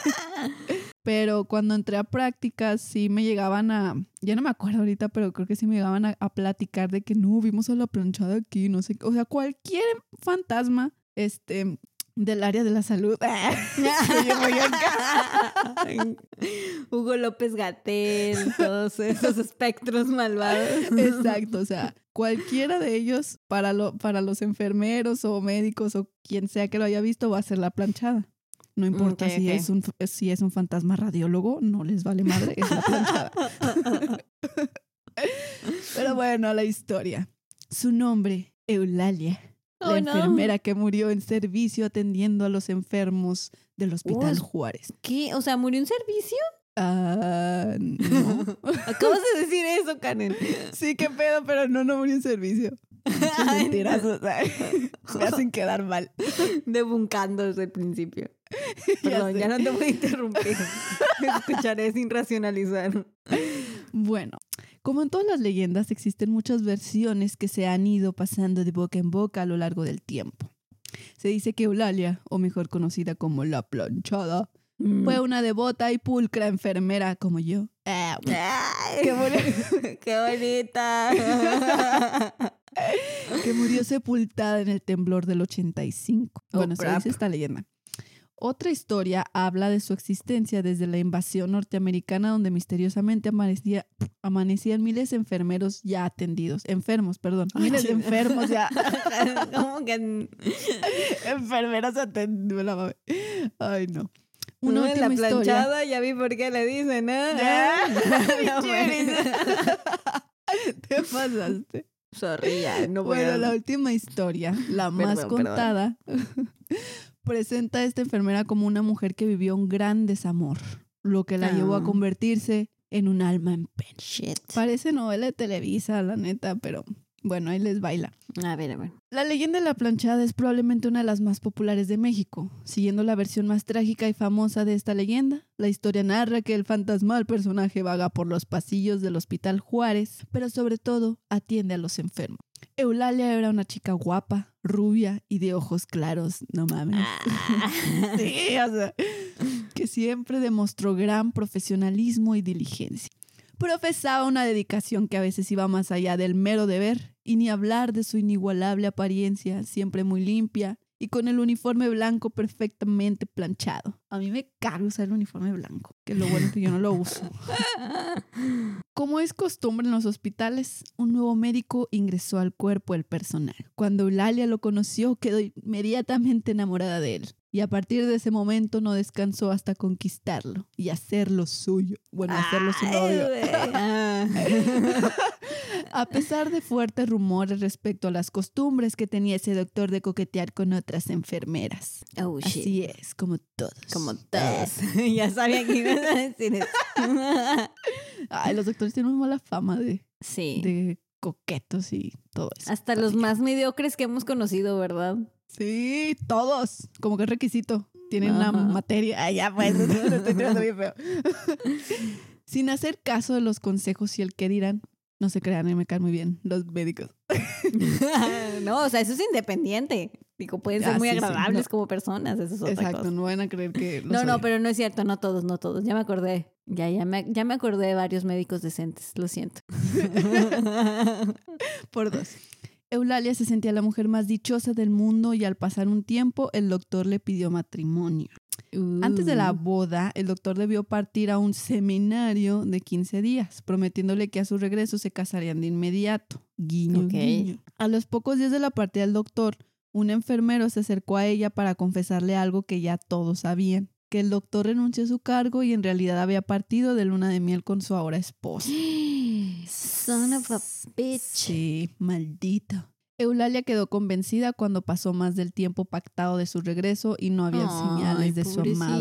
Pero cuando entré a prácticas, sí me llegaban a, ya no me acuerdo ahorita, pero creo que sí me llegaban a, a platicar de que no, vimos a la planchada aquí, no sé, o sea, cualquier fantasma, este, del área de la salud. Hugo López Gatel, todos esos espectros malvados. Exacto, o sea, cualquiera de ellos para, lo, para los enfermeros o médicos o quien sea que lo haya visto va a ser la planchada. No importa Ok, si. Es un, si es un fantasma radiólogo, no les vale madre, es la planchada. Pero bueno, a la historia. Su nombre, Eulalia, la Oh, no. enfermera que murió en servicio atendiendo a los enfermos del Hospital. Juárez. ¿Qué? O sea, ¿murió en servicio? Ah, no. Acabas de decir eso, Karen. Sí, qué pedo, pero no, no murió en servicio. Sea, me hacen quedar mal. Debuncando desde el principio. Perdón, ya, no te voy a interrumpir. Escucharé sin racionalizar. Bueno, como en todas las leyendas, existen muchas versiones que se han ido pasando de boca en boca a lo largo del tiempo. Se dice que Eulalia, o mejor conocida como la planchada, fue una devota y pulcra enfermera como yo. Ah, Ay, qué, boni- qué bonita. que murió sepultada en el temblor del 85. Oh, bueno, se crap. dice esta leyenda. Otra historia habla de su existencia desde la invasión norteamericana donde misteriosamente amanecía, amanecían miles de enfermeros ya atendidos. Enfermos, perdón. Miles de enfermos ya. ¿Cómo que Enfermeras mame. Ay, no. Una Una la última historia. planchada, ya vi por qué le dicen, ¿no? Ya. No. Te pasaste. Sorry, ya, no voy Bueno, a... la última historia, la más Perdón, perdón. contada, presenta a esta enfermera como una mujer que vivió un gran desamor, lo que la llevó a Ah. convertirse en un alma en pena. Shit. Parece novela de Televisa, la neta, pero bueno, ahí les baila. A ver, a ver. La leyenda de la planchada es probablemente una de las más populares de México. Siguiendo la versión más trágica y famosa de esta leyenda, la historia narra que el fantasmal personaje vaga por los pasillos del Hospital Juárez, pero sobre todo atiende a los enfermos. Eulalia era una chica guapa, rubia y de ojos claros, no mames. Ah. Sí, o sea, que siempre demostró gran profesionalismo y diligencia. Profesaba una dedicación que a veces iba más allá del mero deber, y ni hablar de su inigualable apariencia, siempre muy limpia y con el uniforme blanco perfectamente planchado. A mí me caga usar el uniforme blanco, que lo bueno es que yo no lo uso. Como es costumbre en los hospitales, un nuevo médico ingresó al cuerpo del personal. Cuando Eulalia lo conoció, quedó inmediatamente enamorada de él. Y a partir de ese momento no descansó hasta conquistarlo y hacerlo suyo. Bueno, hacerlo su novio. Ah. A pesar de fuertes rumores respecto a las costumbres que tenía ese doctor de coquetear con otras enfermeras. Oh, shit. Así es, como todos. Como todos. ya sabía que ibas a decir eso. Ay, los doctores tienen muy mala fama de, sí. de coquetos y todo eso. Hasta los más mediocres que hemos conocido, ¿verdad? Sí, todos. Como que es requisito. Tienen una Ajá. materia. Ay, ya, pues, estoy bien feo. Sin hacer caso de los consejos y el que dirán, no se crean, me caen muy bien los médicos. no, o sea, eso es independiente. Digo, pueden ser Ah, muy sí, sí, agradables no. como personas, eso es otra Exacto, cosa. no van a creer que. No, no, pero no es cierto, no todos, no todos. Ya me acordé. Ya, ya me, ya me acordé de varios médicos decentes, lo siento. Por dos. Eulalia se sentía la mujer más dichosa del mundo y al pasar un tiempo el doctor le pidió matrimonio. Antes de la Uh. boda, el doctor debió partir a un seminario de 15 días, prometiéndole que a su regreso se casarían de inmediato. Guiño, guiño. A los pocos días de la partida del doctor, un enfermero se acercó a ella para confesarle algo que ya todos sabían, que el doctor renunció a su cargo y en realidad había partido de luna de miel con su ahora esposa. Son of a bitch. Sí, maldito. Eulalia quedó convencida cuando pasó más del tiempo pactado de su regreso y no había señales de su amado.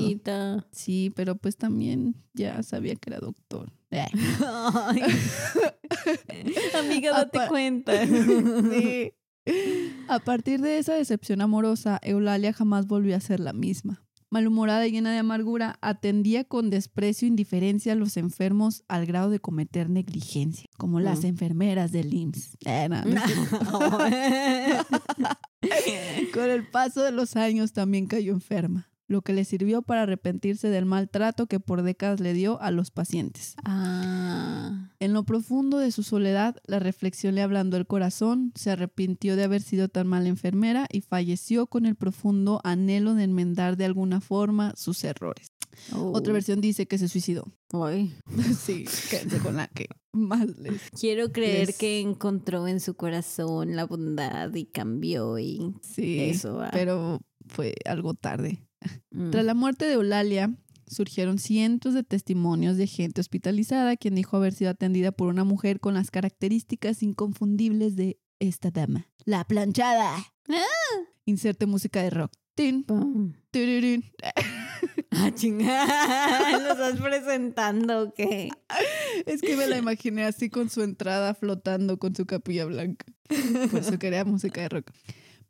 Sí, pero pues también ya sabía que era doctor. Ay. Amiga, date Apa- cuenta. Sí. A partir de esa decepción amorosa, Eulalia jamás volvió a ser la misma. Malhumorada y llena de amargura, atendía con desprecio e indiferencia a los enfermos al grado de cometer negligencia, como las Mm. enfermeras del IMSS. Eh, no, no. Con el paso de los años también cayó enferma. Lo que le sirvió para arrepentirse del maltrato que por décadas le dio a los pacientes. Ah. En lo profundo de su soledad, la reflexión le ablandó el corazón, se arrepintió de haber sido tan mala enfermera y falleció con el profundo anhelo de enmendar de alguna forma sus errores. Otra Oh. versión dice que se suicidó. Ay. sí, quédense con la que más les... Quiero creer Les- que encontró en su corazón la bondad y cambió y Sí, eso va. pero fue algo tarde. Mm. Tras la muerte de Eulalia, surgieron cientos de testimonios de gente hospitalizada quien dijo haber sido atendida por una mujer con las características inconfundibles de esta dama. La planchada. Inserte música de rock. Tin, Pum. tirirín. Ah, chingada. ¿Lo estás presentando o qué? Es que me la imaginé así con su entrada flotando con su capilla blanca. Por eso quería música de rock.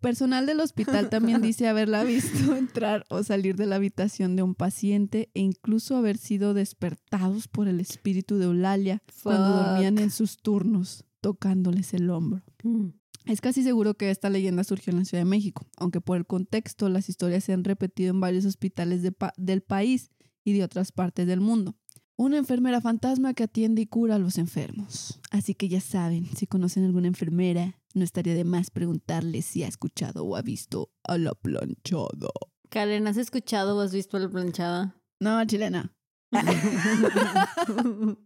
Personal del hospital también dice haberla visto entrar o salir de la habitación de un paciente e incluso haber sido despertados por el espíritu de Eulalia cuando dormían en sus turnos, tocándoles el hombro. Mm. Es casi seguro que esta leyenda surgió en la Ciudad de México, aunque por el contexto las historias se han repetido en varios hospitales de pa- del país y de otras partes del mundo. Una enfermera fantasma que atiende y cura a los enfermos. Así que ya saben, si conocen alguna enfermera, no estaría de más preguntarle si ha escuchado o ha visto a la planchada. Karen, ¿has escuchado o has visto la planchada? No, chilena.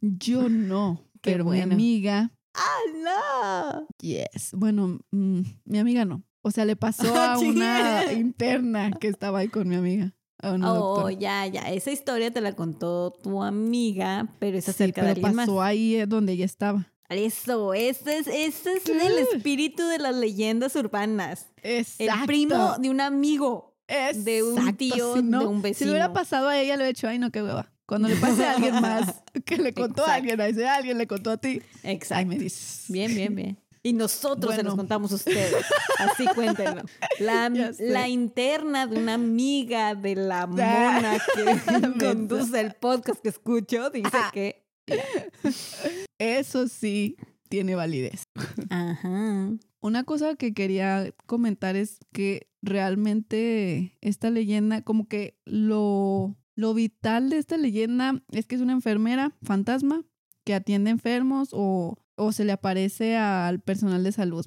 Yo no, Qué pero mi amiga, ¡Ah, no! yes. Bueno, mm, mi amiga no. O sea, le pasó Ah, a una interna que estaba ahí con mi amiga. A una Oh, doctora. ya, ya. Esa historia te la contó tu amiga, pero es Sí, acerca de pero más. pasó ahí eh, donde ella estaba. Eso, ese es, ese es el espíritu de las leyendas urbanas. Exacto. El primo de un amigo. de un Exacto, tío, si no, de un Si le hubiera vecino. pasado a ella, le hubiera dicho, ay, no, qué hueva. Cuando le pase a alguien más que le contó a Exacto. alguien, a ese alguien le contó a ti. Exacto. Ay, me dices. Bien, bien, bien. Y nosotros se los contamos a ustedes. Así cuéntenlo. La, la interna de una amiga de la mona que conduce el podcast que escucho dice que. Eso sí tiene validez. Ajá. Una cosa que quería comentar es que realmente esta leyenda, como que lo, lo vital de esta leyenda es que es una enfermera fantasma que atiende enfermos o, o se le aparece al personal de salud.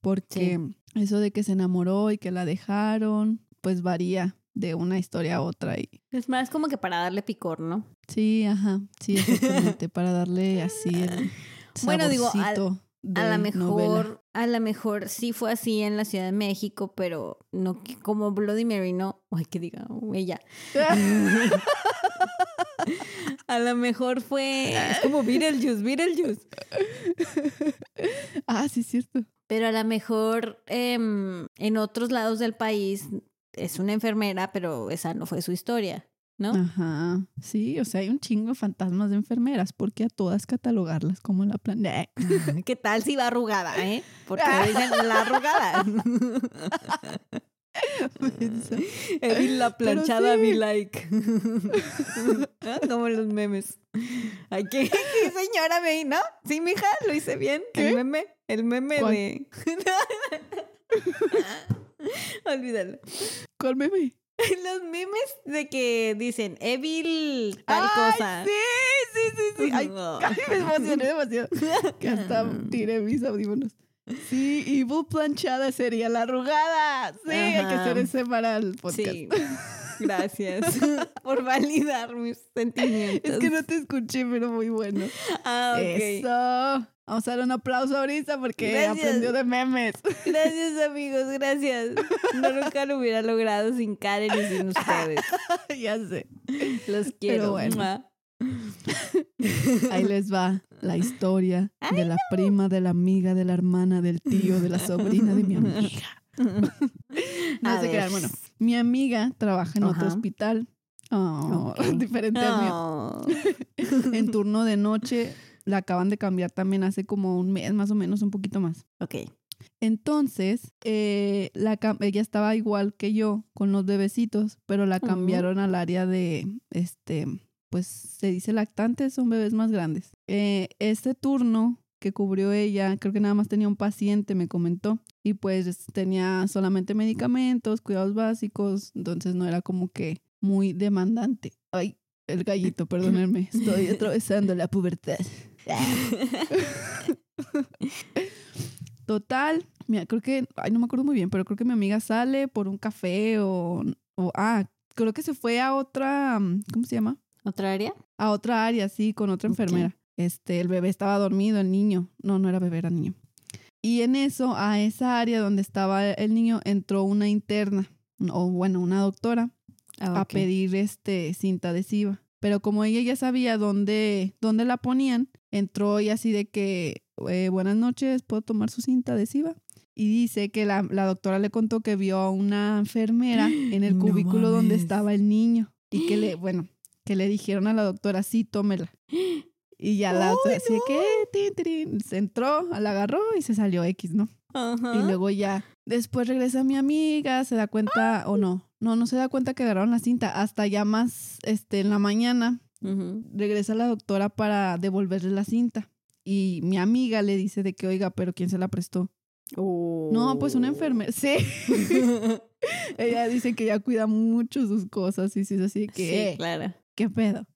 Porque eso de que se enamoró y que la dejaron, pues varía de una historia a otra. Y, Es más como que para darle picor, ¿no? sí, ajá, sí, exactamente, para darle así el Bueno, digo, al- A lo mejor, novela. a lo mejor sí fue así en la Ciudad de México, pero no como Bloody Mary, no. Ay, que diga, ella. a lo mejor fue. Es como Beetlejuice, Beetlejuice. ah, sí, es cierto. Pero a lo mejor em, en otros lados del país es una enfermera, pero esa no fue su historia, ¿no? Ajá, sí, o sea, hay un chingo de fantasmas de enfermeras, ¿por qué a todas catalogarlas como la plan? ¿Qué tal si va arrugada, eh? Porque dicen la arrugada. Evil la planchada sí. be like. Como los memes. Ay, ¿qué, qué señora me ¿no? Sí, mija, lo hice bien. ¿Qué? El meme, el meme ¿Cuál? de. Olvídalo. ¿Cuál meme? Los memes de que dicen Evil tal Ay, cosa. Sí, sí, sí, sí. Ay, No. ay, me emocioné demasiado. Que hasta tiré mis audífonos. Sí, Evil planchada sería la arrugada. Sí, hay que hacer ese para el podcast. Sí. Gracias por validar mis sentimientos. Es que no te escuché, pero muy bueno. Ah, ok. Eso. Vamos a dar un aplauso ahorita porque Gracias. aprendió de memes. Gracias, amigos, gracias. No, nunca lo hubiera logrado sin Karen y sin ustedes. ya sé. Los quiero. bueno. Mua. Ahí les va la historia de la prima, de la amiga, de la hermana, del tío, de la sobrina de mi amiga. No A crean. ver. Bueno, mi amiga trabaja en otro hospital. Oh, Ok. Diferente al mío. No. En turno de noche. La acaban de cambiar también hace como un mes, más o menos, un poquito más. Ok. Entonces, eh, la, ella estaba igual que yo con los bebecitos, pero la cambiaron al área de, este, pues se dice lactantes, son bebés más grandes. Eh, este turno que cubrió ella, creo que nada más tenía un paciente, me comentó. y pues tenía solamente medicamentos, cuidados básicos, entonces no era como que muy demandante. Ay, el gallito, perdónenme, estoy atravesando la pubertad. Total, mira, creo que, ay, no me acuerdo muy bien, pero creo que mi amiga sale por un café o, o ah, creo que se fue a otra, mm, ¿cómo se llama? ¿Otra área? A otra área, sí, con otra enfermera. Este, el bebé estaba dormido, el niño. No, no era bebé, era niño. Y en eso, a esa área donde estaba el niño, entró una interna, o bueno, una doctora, Ah, a pedir este cinta adhesiva. Pero como ella ya sabía dónde, dónde la ponían, entró y así de que, eh, buenas noches, ¿puedo tomar su cinta adhesiva? Y dice que la, la doctora le contó que vio a una enfermera en el No cubículo donde estaba el niño. Y que le, bueno, que le dijeron a la doctora, sí, tómela. Y ya la ¡Ay, doctora así de no! que, tin, tin, se entró, la agarró y se salió X, ¿no? Ajá. Y luego ya, después regresa mi amiga, se da cuenta, o no, no, no se da cuenta que agarraron la cinta. Hasta ya más, este, en la mañana, regresa la doctora para devolverle la cinta. Y mi amiga le dice de que, oiga, pero ¿quién se la prestó? No, pues una enfermera. Sí. Ella dice que ella cuida mucho sus cosas y sí es así que, Sí, "Eh, claro. ¿qué pedo?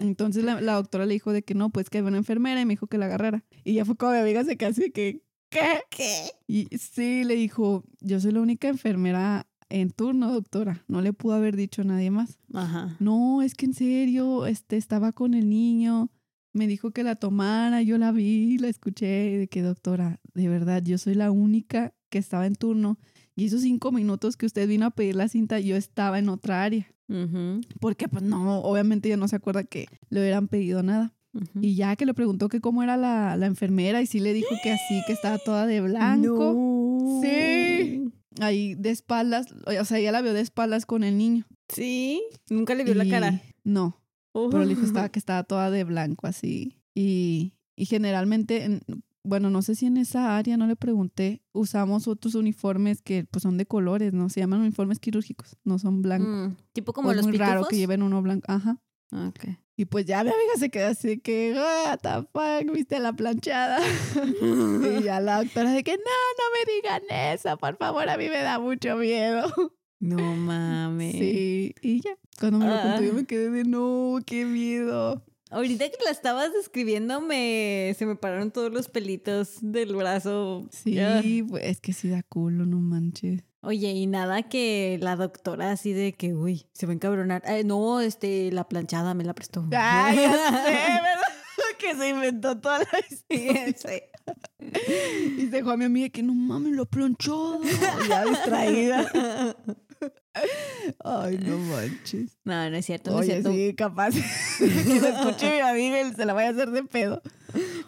Entonces la, la doctora le dijo de que no, pues que había una enfermera y me dijo que la agarrara. Y ya fue como mi amiga se de que, ¿qué? ¿Qué? Y sí, le dijo, yo soy la única enfermera en turno, doctora. No le pudo haber dicho a nadie más. Ajá. No, es que en serio, este, estaba con el niño, me dijo que la tomara, yo la vi, la escuché, y de que doctora, de verdad, yo soy la única que estaba en turno. Y esos cinco minutos que usted vino a pedir la cinta, yo estaba en otra área. Ujú, Porque pues no, obviamente ella no se acuerda que le hubieran pedido nada. Y ya que le preguntó que cómo era la, la enfermera y sí le dijo que así, que estaba toda de blanco. No. Sí. Ahí de espaldas, o sea, ella la vio de espaldas con el niño. Sí. Nunca le vio la cara. No, pero le dijo estaba, que estaba toda de blanco así. Y, y generalmente, en- bueno, no sé si en esa área, no le pregunté, usamos otros uniformes que pues son de colores, ¿no? Se llaman uniformes quirúrgicos, no son blancos. Mm, Tipo O como es muy pitufos. raro que lleven uno blanco. Ajá. Ah, Ok. Y pues ya mi amiga se quedó así que, what the fuck, viste la planchada. y ya la doctora de que, no, no me digan eso, por favor, a mí me da mucho miedo. No mames. Sí, y ya, cuando me lo contó yo Ah. me quedé de, no, qué miedo. Ahorita que la estabas describiendo, me se me pararon todos los pelitos del brazo. Sí, Ah. pues es que sí da culo, no manches. Oye, y nada que la doctora así de que, uy, se va a encabronar. Eh, no, este, la planchada me la prestó. Ay, ya sé, ¿verdad? que se inventó toda la historia. Sí. Y se dejó a mi amiga que no mames, lo planchó. Ya distraída. Ay, no manches. No, no es cierto, no es Oye, cierto. sí, capaz que lo escuche mi amiga y se la vaya a hacer de pedo.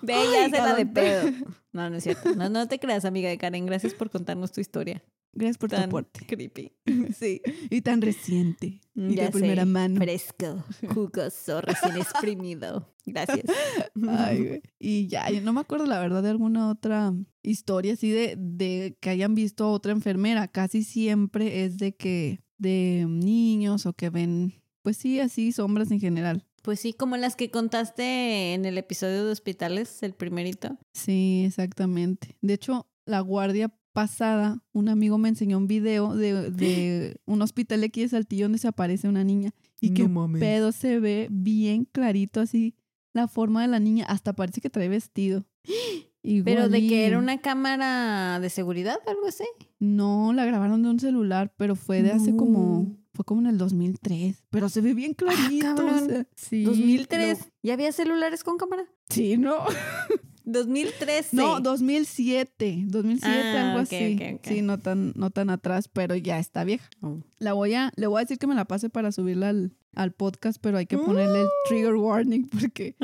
Ve, ya se la de pedo. No, no es cierto. No, no te creas, amiga de Karen. Gracias por contarnos tu historia. Gracias por tu Tan aporte. creepy. Sí. Y tan reciente. Y Ya de primera sé. mano. Fresco, jugoso, recién exprimido. Gracias. Ay, güey. Y ya, yo no me acuerdo la verdad de alguna otra historia así de, de que hayan visto a otra enfermera. Casi siempre es de que, de niños o que ven, pues sí, así, sombras en general. Pues sí, como las que contaste en el episodio de hospitales, el primerito. Sí, exactamente. De hecho, la guardia pasada, un amigo me enseñó un video de, de un hospital de aquí de Saltillo donde se aparece una niña. Y que pedo se ve bien clarito así la forma de la niña. Hasta parece que trae vestido. Pero de que era una cámara de seguridad, algo así. No, la grabaron de un celular, pero fue de hace como... Fue como en el 2003. Pero se ve bien clarito. o cabrón. sea, sí, 2003. lo- ¿Ya había celulares con cámara? Sí, ¿no? 2013. No, 2007. 2007, Ah, algo así. Sí, no tan, no tan atrás, pero ya está vieja. Oh. La voy a, le voy a decir que me la pase para subirla al, al podcast, pero hay que ponerle el trigger warning porque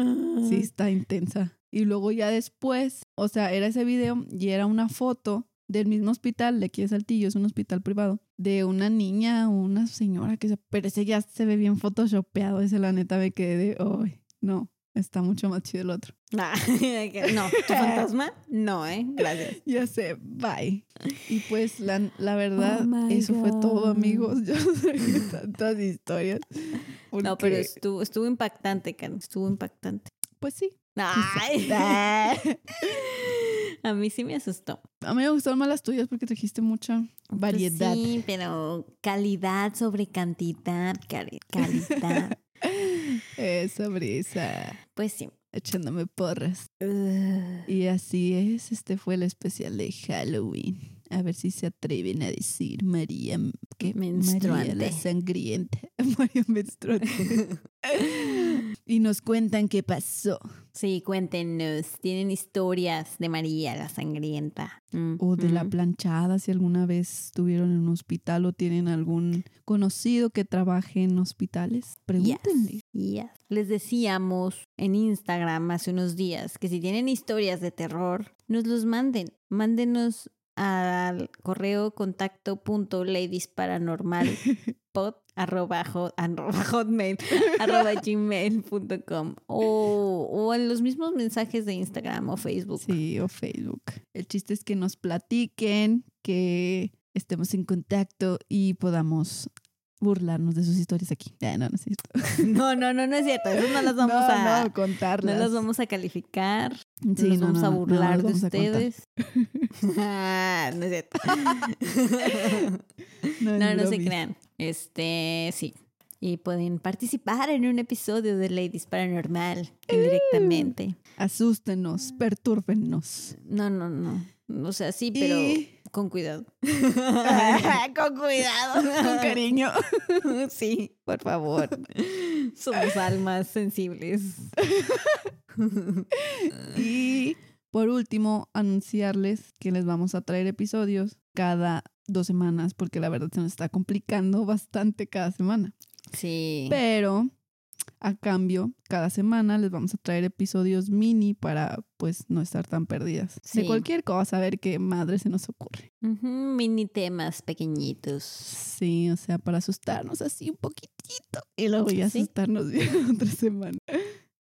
sí está intensa. Y luego ya después, o sea, era ese video y era una foto del mismo hospital, de aquí de Saltillo, es un hospital privado, de una niña o una señora que se, pero ese ya se ve bien photoshopeado, ese la neta me quedé de, ay, no, está mucho más chido el otro. Ah, no, tu fantasma, no, ¿eh? Gracias. Ya sé, bye. Y pues la, la verdad, Oh eso fue todo, amigos. Yo sé que tantas historias. No, pero estuvo, estuvo impactante, Karen. Estuvo impactante. Pues sí. Ay. A mí sí me asustó. A mí me gustaron más las tuyas porque trajiste mucha Pues variedad. sí, pero calidad sobre cantidad, cali- calidad. Esa brisa. Pues sí. Echándome porras. Y así es, este fue el especial de Halloween. A ver si se atreven a decir María, ¿qué? María la sangrienta. María menstruante. y nos cuentan qué pasó. Sí, cuéntenos. ¿Tienen historias de María la sangrienta? Mm, O de la planchada, si alguna vez estuvieron en un hospital o tienen algún conocido que trabaje en hospitales. Pregúntenle. Yes. Les decíamos en Instagram hace unos días que si tienen historias de terror, nos los manden. Mándenos al correo contacto punto ladiesparanormalpod arroba, hot- arroba hotmail arroba gmail punto com o, o en los mismos mensajes de Instagram o Facebook. Sí, o Facebook. El chiste es que nos platiquen, que estemos en contacto y podamos burlarnos de sus historias aquí. No, no es cierto. No, no, no, no es cierto. Eso no las vamos No, a... no, contarlas. No las vamos a calificar. No Sí, nos no, vamos a burlar de a ustedes. Ah, no es cierto. No, no, se crean. Este, sí. Y pueden participar en un episodio de Ladies Paranormal indirectamente. Asústenos, pertúrbenos. No, no, no. O sea, sí, pero Y- con cuidado. con cuidado, con cariño. Sí, por favor. Somos almas sensibles. Y por último, anunciarles que les vamos a traer episodios cada dos semanas, porque la verdad se nos está complicando bastante cada semana. Sí. Pero a cambio, cada semana les vamos a traer episodios mini para pues no estar tan perdidas. De cualquier cosa, a ver qué madre se nos ocurre. Mini temas pequeñitos. Sí, o sea, para asustarnos así un poquitito y luego ya Sí. asustarnos bien otra semana.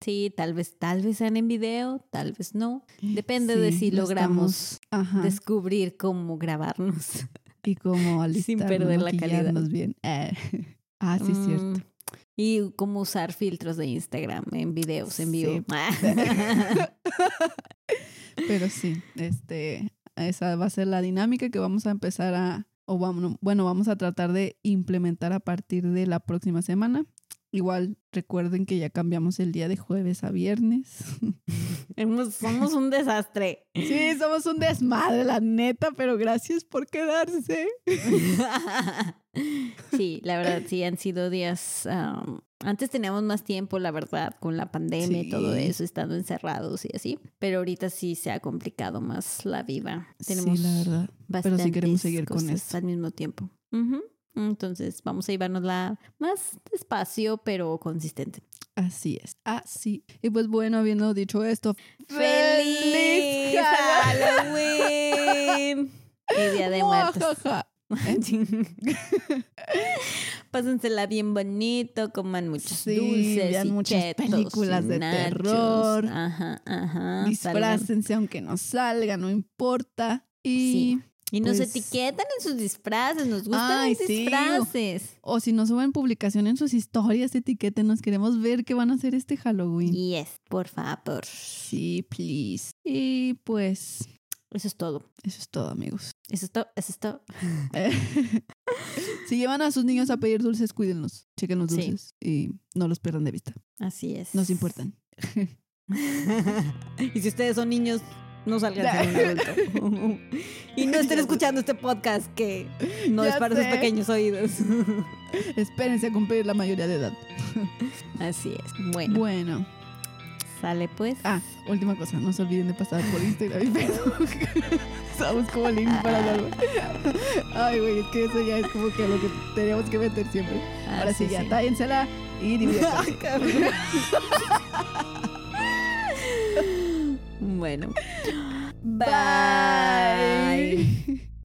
Sí, tal vez, tal vez sean en video, tal vez no. Depende de si lo logramos estamos- descubrir cómo grabarnos. y como alistarnos, perder la calidad. bien. Eh, Ah, sí, es cierto. Y cómo usar filtros de Instagram en videos en vivo. Sí. Pero sí, este, esa va a ser la dinámica que vamos a empezar a, o vamos, bueno, vamos a tratar de implementar a partir de la próxima semana. Igual recuerden que ya cambiamos el día de jueves a viernes. Hemos- somos un desastre. Sí, somos un desmadre, la neta, pero gracias por quedarse. sí, la verdad, sí, han sido días. am, antes teníamos más tiempo, la verdad, con la pandemia y todo eso, estando encerrados y así. Pero ahorita sí se ha complicado más la vida. Tenemos sí, la verdad. Pero sí queremos seguir con esto. al mismo tiempo. Ujú. Entonces vamos a llevárnosla más despacio, pero consistente. Así es, así. Y pues bueno, habiendo dicho esto, ¡Feliz Halloween! Y Día de Muertos. Pásensela bien bonito, coman muchos Sí, dulces vean y muchas chetos películas de nachos. terror. Ajá, ajá. salgan. Disfrácense aunque no salga, no importa. Y, Sí. Y nos pues- etiquetan en sus disfraces, nos gustan Ay, los sí. disfraces. o si nos suben publicación en sus historias, etiquétenos. Queremos ver qué van a hacer este Halloween. Yes, por favor. Sí, please. Y pues, Eso es todo. eso es todo, amigos. Eso es todo. Eso es todo. si llevan a sus niños a pedir dulces, cuídenlos. Chequen los Sí. dulces y no los pierdan de vista. Así es. Nos importan. y si ustedes son niños, no salgan ser un adulto. y no estén escuchando este podcast que no Ya es para sus pequeños oídos. Espérense a cumplir la mayoría de edad. Así es. Bueno, Bueno. sale pues. Ah, última cosa, no se olviden de pasar por Instagram y Facebook. Estamos como link para darlo. Ay, güey, es que eso ya es como que lo que teníamos que meter siempre. Ahora sí, ya, tállensela y diviértanse. Bueno. Bye.